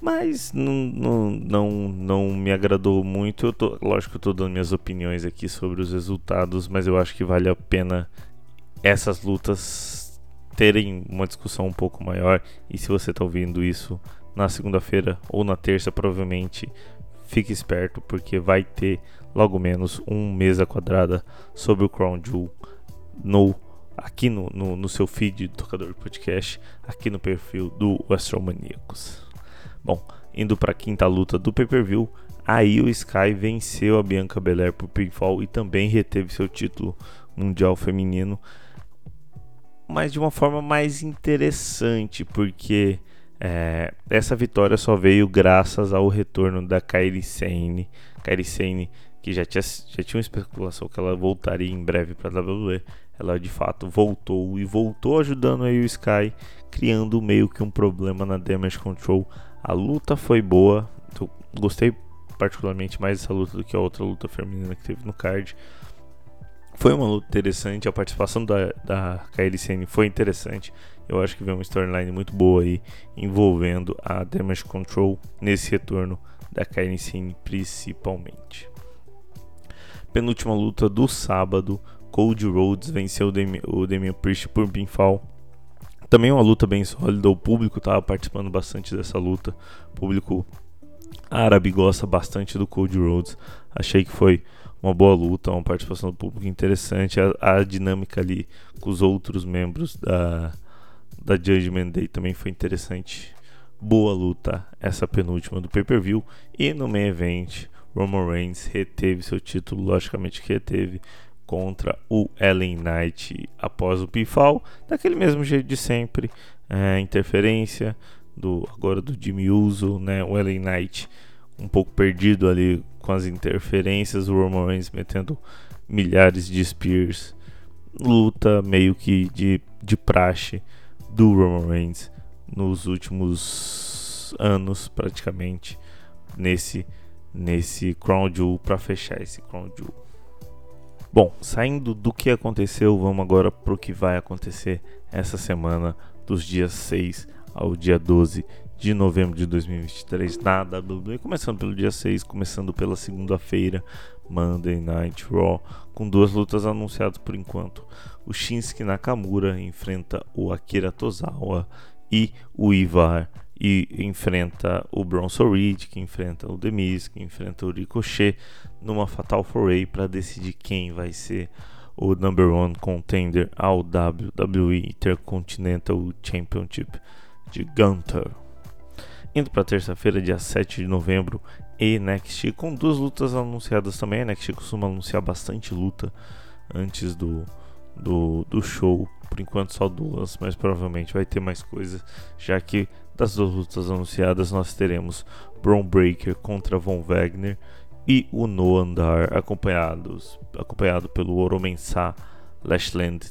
Mas não, não, não, não me agradou muito. Eu tô, lógico que eu tô dando minhas opiniões aqui sobre os resultados, mas eu acho que vale a pena essas lutas terem uma discussão um pouco maior. E se você está ouvindo isso na segunda-feira ou na terça, provavelmente fique esperto, porque vai ter logo menos um mesa quadrada sobre o Crown Jewel no aqui no, no, no seu feed do tocador de podcast, aqui no perfil do Astromaníacos. Bom, indo para a quinta luta do pay-per-view, aí o Sky venceu a Bianca Belair por pinfall e também reteve seu título mundial feminino, mas de uma forma mais interessante, porque é, essa vitória só veio graças ao retorno da Kairi Sane, Kairi Sane que já tinha, já tinha uma especulação que ela voltaria em breve para a WWE, ela de fato voltou e voltou ajudando aí o Sky, criando meio que um problema na Damage Control a luta foi boa. Eu gostei particularmente mais dessa luta do que a outra luta feminina que teve no card. Foi uma luta interessante, a participação da, da KLCN foi interessante. Eu acho que veio uma storyline muito boa aí envolvendo a Damage Control nesse retorno da KLCN principalmente. Penúltima luta do sábado, Cody Rhodes venceu o Damian, Priest por pinfall também uma luta bem sólida, o público estava participando bastante dessa luta. O público árabe gosta bastante do Cody Rhodes. Achei que foi uma boa luta, uma participação do público interessante. A, a dinâmica ali com os outros membros da, da Judgment Day também foi interessante. Boa luta, essa penúltima do pay-per-view. E no main event, Roman Reigns reteve seu título, logicamente que reteve contra o Ellen Knight após o pinfall, daquele mesmo jeito de sempre, é, interferência do agora do Jimmy Uso, né, o Ellen Knight um pouco perdido ali com as interferências, o Roman Reigns metendo milhares de spears, luta meio que de, de praxe do Roman Reigns nos últimos anos praticamente nesse nesse Crown Jewel para fechar esse Crown Jewel. Bom, saindo do que aconteceu, vamos agora para o que vai acontecer essa semana, dos dias 6 ao dia 12 de novembro de 2023 na WWE. Começando pelo dia 6, começando pela segunda-feira, Monday Night Raw, com duas lutas anunciadas por enquanto. O Shinsuke Nakamura enfrenta o Akira Tozawa e o Ivar e enfrenta o Bronson Reed, que enfrenta o Demis, que enfrenta o Ricochet numa Fatal 4 para decidir quem vai ser o number one contender ao WWE Intercontinental Championship de Gunter. Indo para terça-feira, dia 7 de novembro, e NXT com duas lutas anunciadas também. A NXT costuma anunciar bastante luta antes do, do, do show. Por enquanto só duas, mas provavelmente vai ter mais coisas, já que das duas lutas anunciadas nós teremos Braun Breaker contra Von Wagner e o No Andar acompanhados acompanhado pelo Oromensá, Lashland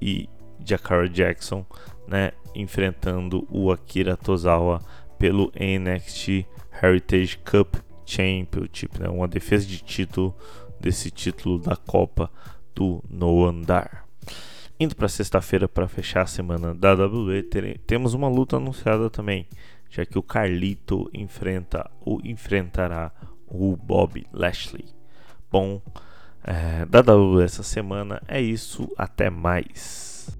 e Jakara Jackson, né, enfrentando o Akira Tozawa pelo NXT Heritage Cup Championship, né? uma defesa de título desse título da Copa do No Andar. Indo para sexta-feira para fechar a semana da WWE, temos uma luta anunciada também, já que o Carlito enfrenta ou enfrentará o Bob Lashley. Bom, é, da WWE essa semana é isso, até mais.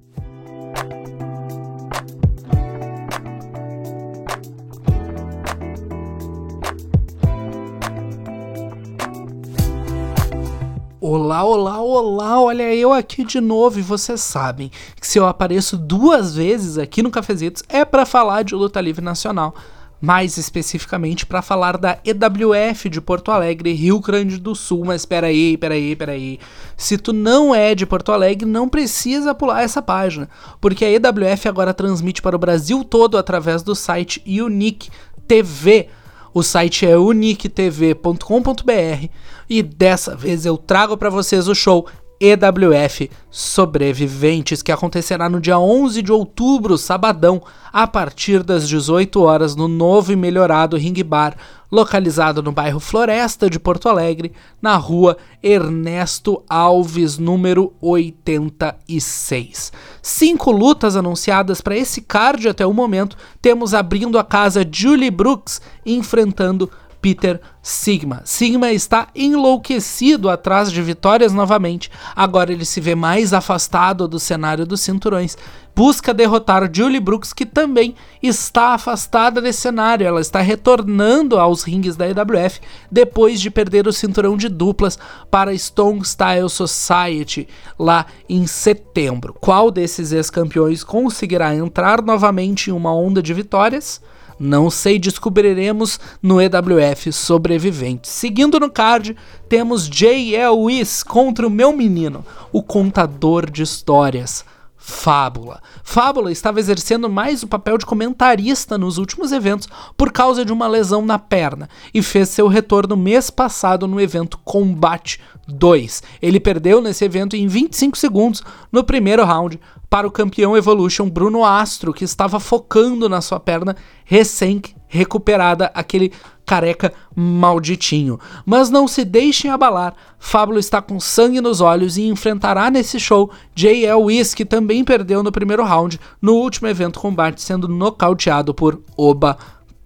Olá, olá, olá, olha eu aqui de novo e vocês sabem que se eu apareço duas vezes aqui no Cafezitos é para falar de luta livre nacional, mais especificamente para falar da EWF de Porto Alegre, Rio Grande do Sul, mas espera aí, espera aí, espera aí. Se tu não é de Porto Alegre, não precisa pular essa página, porque a EWF agora transmite para o Brasil todo através do site Unique TV o site é uniquetv.com.br e dessa vez eu trago para vocês o show EWF Sobreviventes, que acontecerá no dia 11 de outubro, sabadão, a partir das 18 horas no novo e melhorado Ring Bar, localizado no bairro Floresta de Porto Alegre, na rua Ernesto Alves, número 86. Cinco lutas anunciadas para esse card até o momento. Temos abrindo a casa Julie Brooks enfrentando Peter Sigma. Sigma está enlouquecido atrás de vitórias novamente. Agora ele se vê mais afastado do cenário dos cinturões. Busca derrotar Julie Brooks, que também está afastada desse cenário. Ela está retornando aos rings da EWF depois de perder o cinturão de duplas para Stone Style Society lá em setembro. Qual desses ex-campeões conseguirá entrar novamente em uma onda de vitórias? Não sei, descobriremos no EWF Sobrevivente. Seguindo no card, temos J.L. Wiss contra o meu menino, o contador de histórias. Fábula. Fábula estava exercendo mais o papel de comentarista nos últimos eventos por causa de uma lesão na perna e fez seu retorno mês passado no evento Combate 2. Ele perdeu nesse evento em 25 segundos no primeiro round para o campeão Evolution Bruno Astro, que estava focando na sua perna recém recuperada, aquele careca malditinho. Mas não se deixem abalar, Fábulo está com sangue nos olhos e enfrentará nesse show J.L. Wiss, que também perdeu no primeiro round no último evento combate, sendo nocauteado por Oba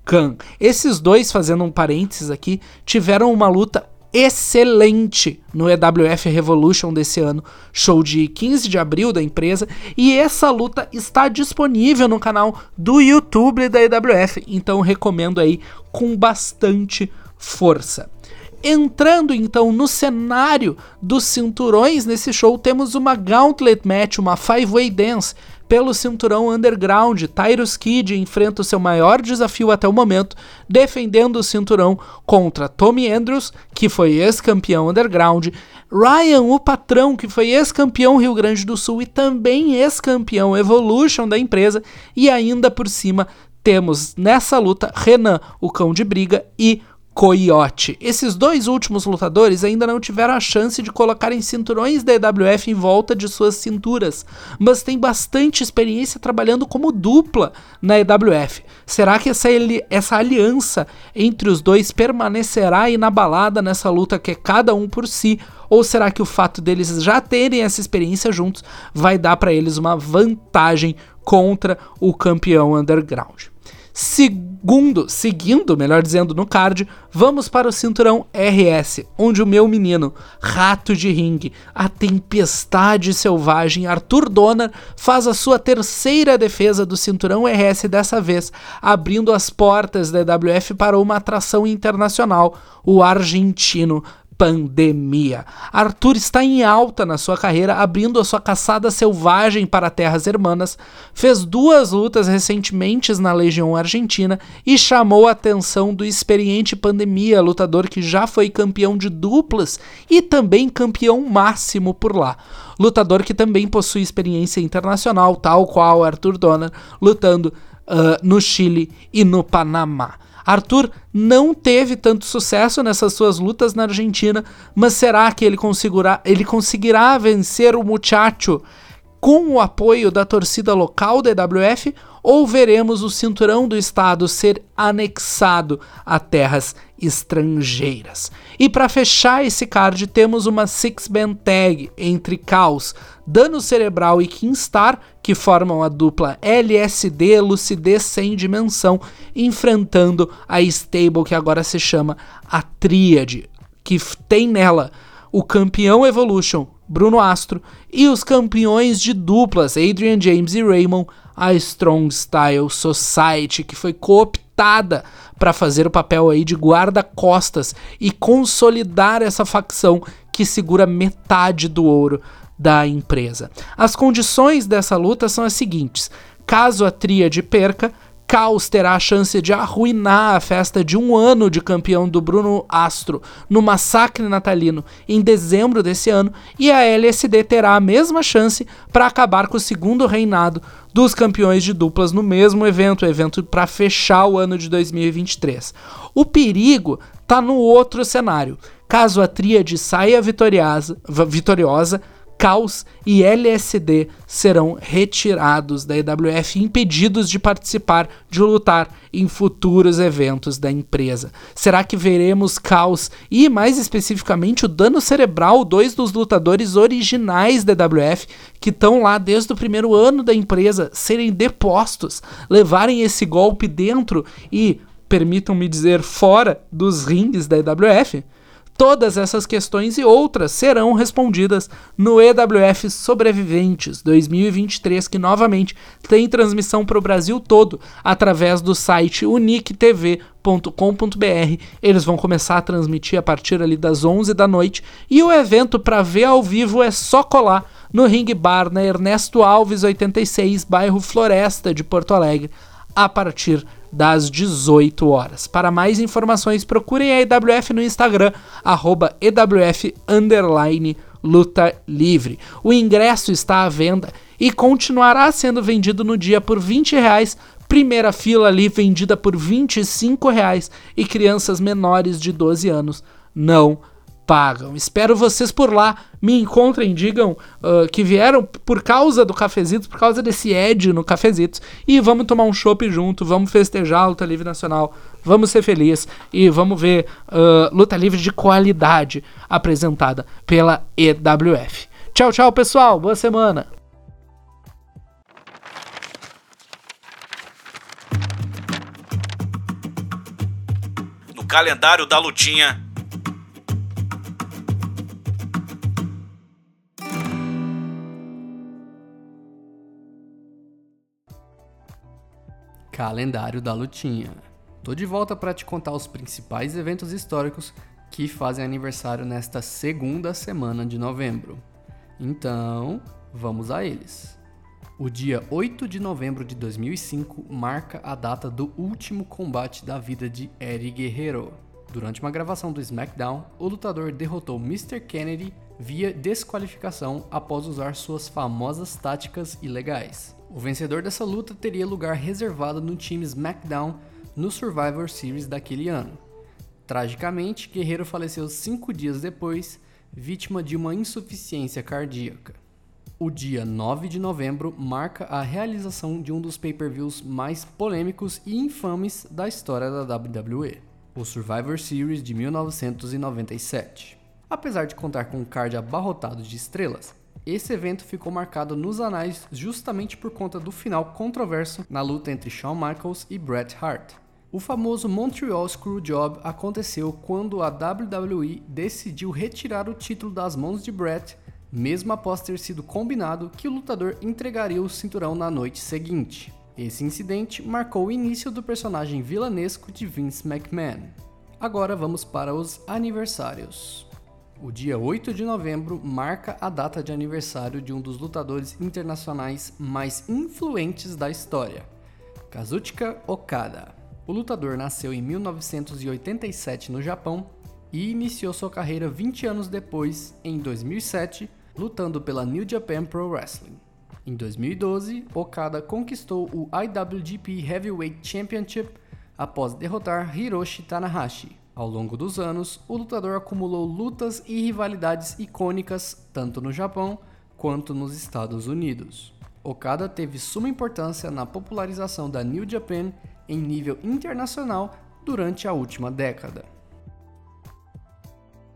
Khan. Esses dois, fazendo um parênteses aqui, tiveram uma luta excelente no EWF Revolution desse ano, show de 15 de abril da empresa, e essa luta está disponível no canal do YouTube da EWF, então recomendo aí com bastante força. Entrando então no cenário dos cinturões nesse show, temos uma Gauntlet Match, uma Five Way Dance pelo cinturão underground. Tyrus Kidd enfrenta o seu maior desafio até o momento, defendendo o cinturão contra Tommy Andrews, que foi ex-campeão underground, Ryan, o patrão, que foi ex-campeão Rio Grande do Sul e também ex-campeão Evolution da empresa, e ainda por cima temos nessa luta Renan, o cão de briga, e Coyote. Esses dois últimos lutadores ainda não tiveram a chance de colocarem cinturões da EWF em volta de suas cinturas, mas têm bastante experiência trabalhando como dupla na EWF. Será que essa, essa aliança entre os dois permanecerá inabalada nessa luta que é cada um por si? Ou será que o fato deles já terem essa experiência juntos vai dar para eles uma vantagem contra o campeão underground? Segundo, seguindo, melhor dizendo, no card, vamos para o cinturão RS, onde o meu menino, rato de ringue, a tempestade selvagem Arthur Donner faz a sua terceira defesa do cinturão RS dessa vez, abrindo as portas da EWF para uma atração internacional, o argentino pandemia. Arthur está em alta na sua carreira, abrindo a sua caçada selvagem para terras hermanas, fez duas lutas recentemente na Legião Argentina e chamou a atenção do experiente pandemia, lutador que já foi campeão de duplas e também campeão máximo por lá. Lutador que também possui experiência internacional, tal qual Arthur Donner, lutando uh, no Chile e no Panamá. Arthur não teve tanto sucesso nessas suas lutas na Argentina, mas será que ele conseguirá, ele conseguirá vencer o Muchacho com o apoio da torcida local da EWF ou veremos o cinturão do estado ser anexado a terras estrangeiras? E para fechar esse card, temos uma six-man tag entre Caos, Dano Cerebral e Kingstar, que formam a dupla LSD Lucidez Sem Dimensão, enfrentando a stable que agora se chama a Tríade, que tem nela o campeão Evolution, Bruno Astro, e os campeões de duplas, Adrian James e Raymond, a Strong Style Society, que foi cooptada para fazer o papel aí de guarda-costas e consolidar essa facção que segura metade do ouro da empresa. As condições dessa luta são as seguintes: caso a tríade perca, Caos terá a chance de arruinar a festa de um ano de campeão do Bruno Astro no massacre natalino em dezembro desse ano, e a LSD terá a mesma chance para acabar com o segundo reinado dos campeões de duplas no mesmo evento, evento para fechar o ano de 2023. O perigo está no outro cenário. Caso a tríade saia vitoriosa Caos e LSD serão retirados da EWF, impedidos de participar de lutar em futuros eventos da empresa. Será que veremos Caos e, mais especificamente, o dano cerebral, dois dos lutadores originais da EWF, que estão lá desde o primeiro ano da empresa, serem depostos, levarem esse golpe dentro e, permitam-me dizer, fora dos rings da EWF? Todas essas questões e outras serão respondidas no EWF Sobreviventes 2023, que novamente tem transmissão para o Brasil todo através do site uniquetv.com.br. Eles vão começar a transmitir a partir ali das 11 da noite e o evento para ver ao vivo é só colar no Ring Bar na Ernesto Alves 86, bairro Floresta de Porto Alegre, a partir das 18 horas. Para mais informações, procurem a EWF no Instagram, arroba EWF Luta Livre. O ingresso está à venda e continuará sendo vendido no dia por 20 reais. Primeira fila ali vendida por 25 reais e crianças menores de 12 anos não pagam. Espero vocês por lá. Me encontrem, digam uh, que vieram por causa do Cafezitos, por causa desse Ed no Cafezitos. E vamos tomar um chopp junto, vamos festejar a Luta Livre Nacional, vamos ser felizes e vamos ver uh, Luta Livre de qualidade apresentada pela EWF. Tchau, tchau, pessoal. Boa semana. No calendário da lutinha Calendário da Lutinha. Tô de volta para te contar os principais eventos históricos que fazem aniversário nesta segunda semana de novembro. Então, vamos a eles. O dia 8 de novembro de 2005 marca a data do último combate da vida de Eddie Guerrero. Durante uma gravação do SmackDown, o lutador derrotou Mr. Kennedy via desqualificação após usar suas famosas táticas ilegais. O vencedor dessa luta teria lugar reservado no time SmackDown no Survivor Series daquele ano. Tragicamente, Guerreiro faleceu cinco dias depois, vítima de uma insuficiência cardíaca. O dia 9 de novembro marca a realização de um dos pay-per-views mais polêmicos e infames da história da WWE, o Survivor Series de 1997. Apesar de contar com um card abarrotado de estrelas, esse evento ficou marcado nos anais justamente por conta do final controverso na luta entre Shawn Michaels e Bret Hart. O famoso Montreal Screwjob aconteceu quando a WWE decidiu retirar o título das mãos de Bret, mesmo após ter sido combinado que o lutador entregaria o cinturão na noite seguinte. Esse incidente marcou o início do personagem vilanesco de Vince McMahon. Agora vamos para os aniversários. O dia 8 de novembro marca a data de aniversário de um dos lutadores internacionais mais influentes da história, Kazuchika Okada. O lutador nasceu em 1987 no Japão e iniciou sua carreira 20 anos depois, em 2007, lutando pela New Japan Pro Wrestling. Em 2012, Okada conquistou o IWGP Heavyweight Championship após derrotar Hiroshi Tanahashi. Ao longo dos anos, o lutador acumulou lutas e rivalidades icônicas tanto no Japão quanto nos Estados Unidos. Okada teve suma importância na popularização da New Japan em nível internacional durante a última década.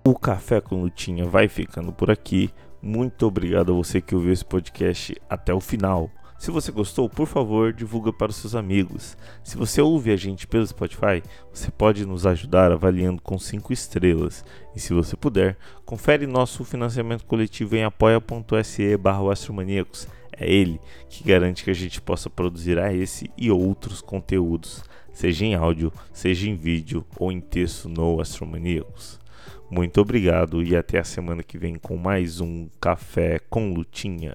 O Café com Lutinha vai ficando por aqui. Muito obrigado a você que ouviu esse podcast até o final. Se você gostou, por favor, divulga para os seus amigos. Se você ouve a gente pelo Spotify, você pode nos ajudar avaliando com 5 estrelas. E se você puder, confere nosso financiamento coletivo em apoia.se barra É ele que garante que a gente possa produzir a esse e outros conteúdos, seja em áudio, seja em vídeo ou em texto no Astromaníacos. Muito obrigado e até a semana que vem com mais um Café com Lutinha.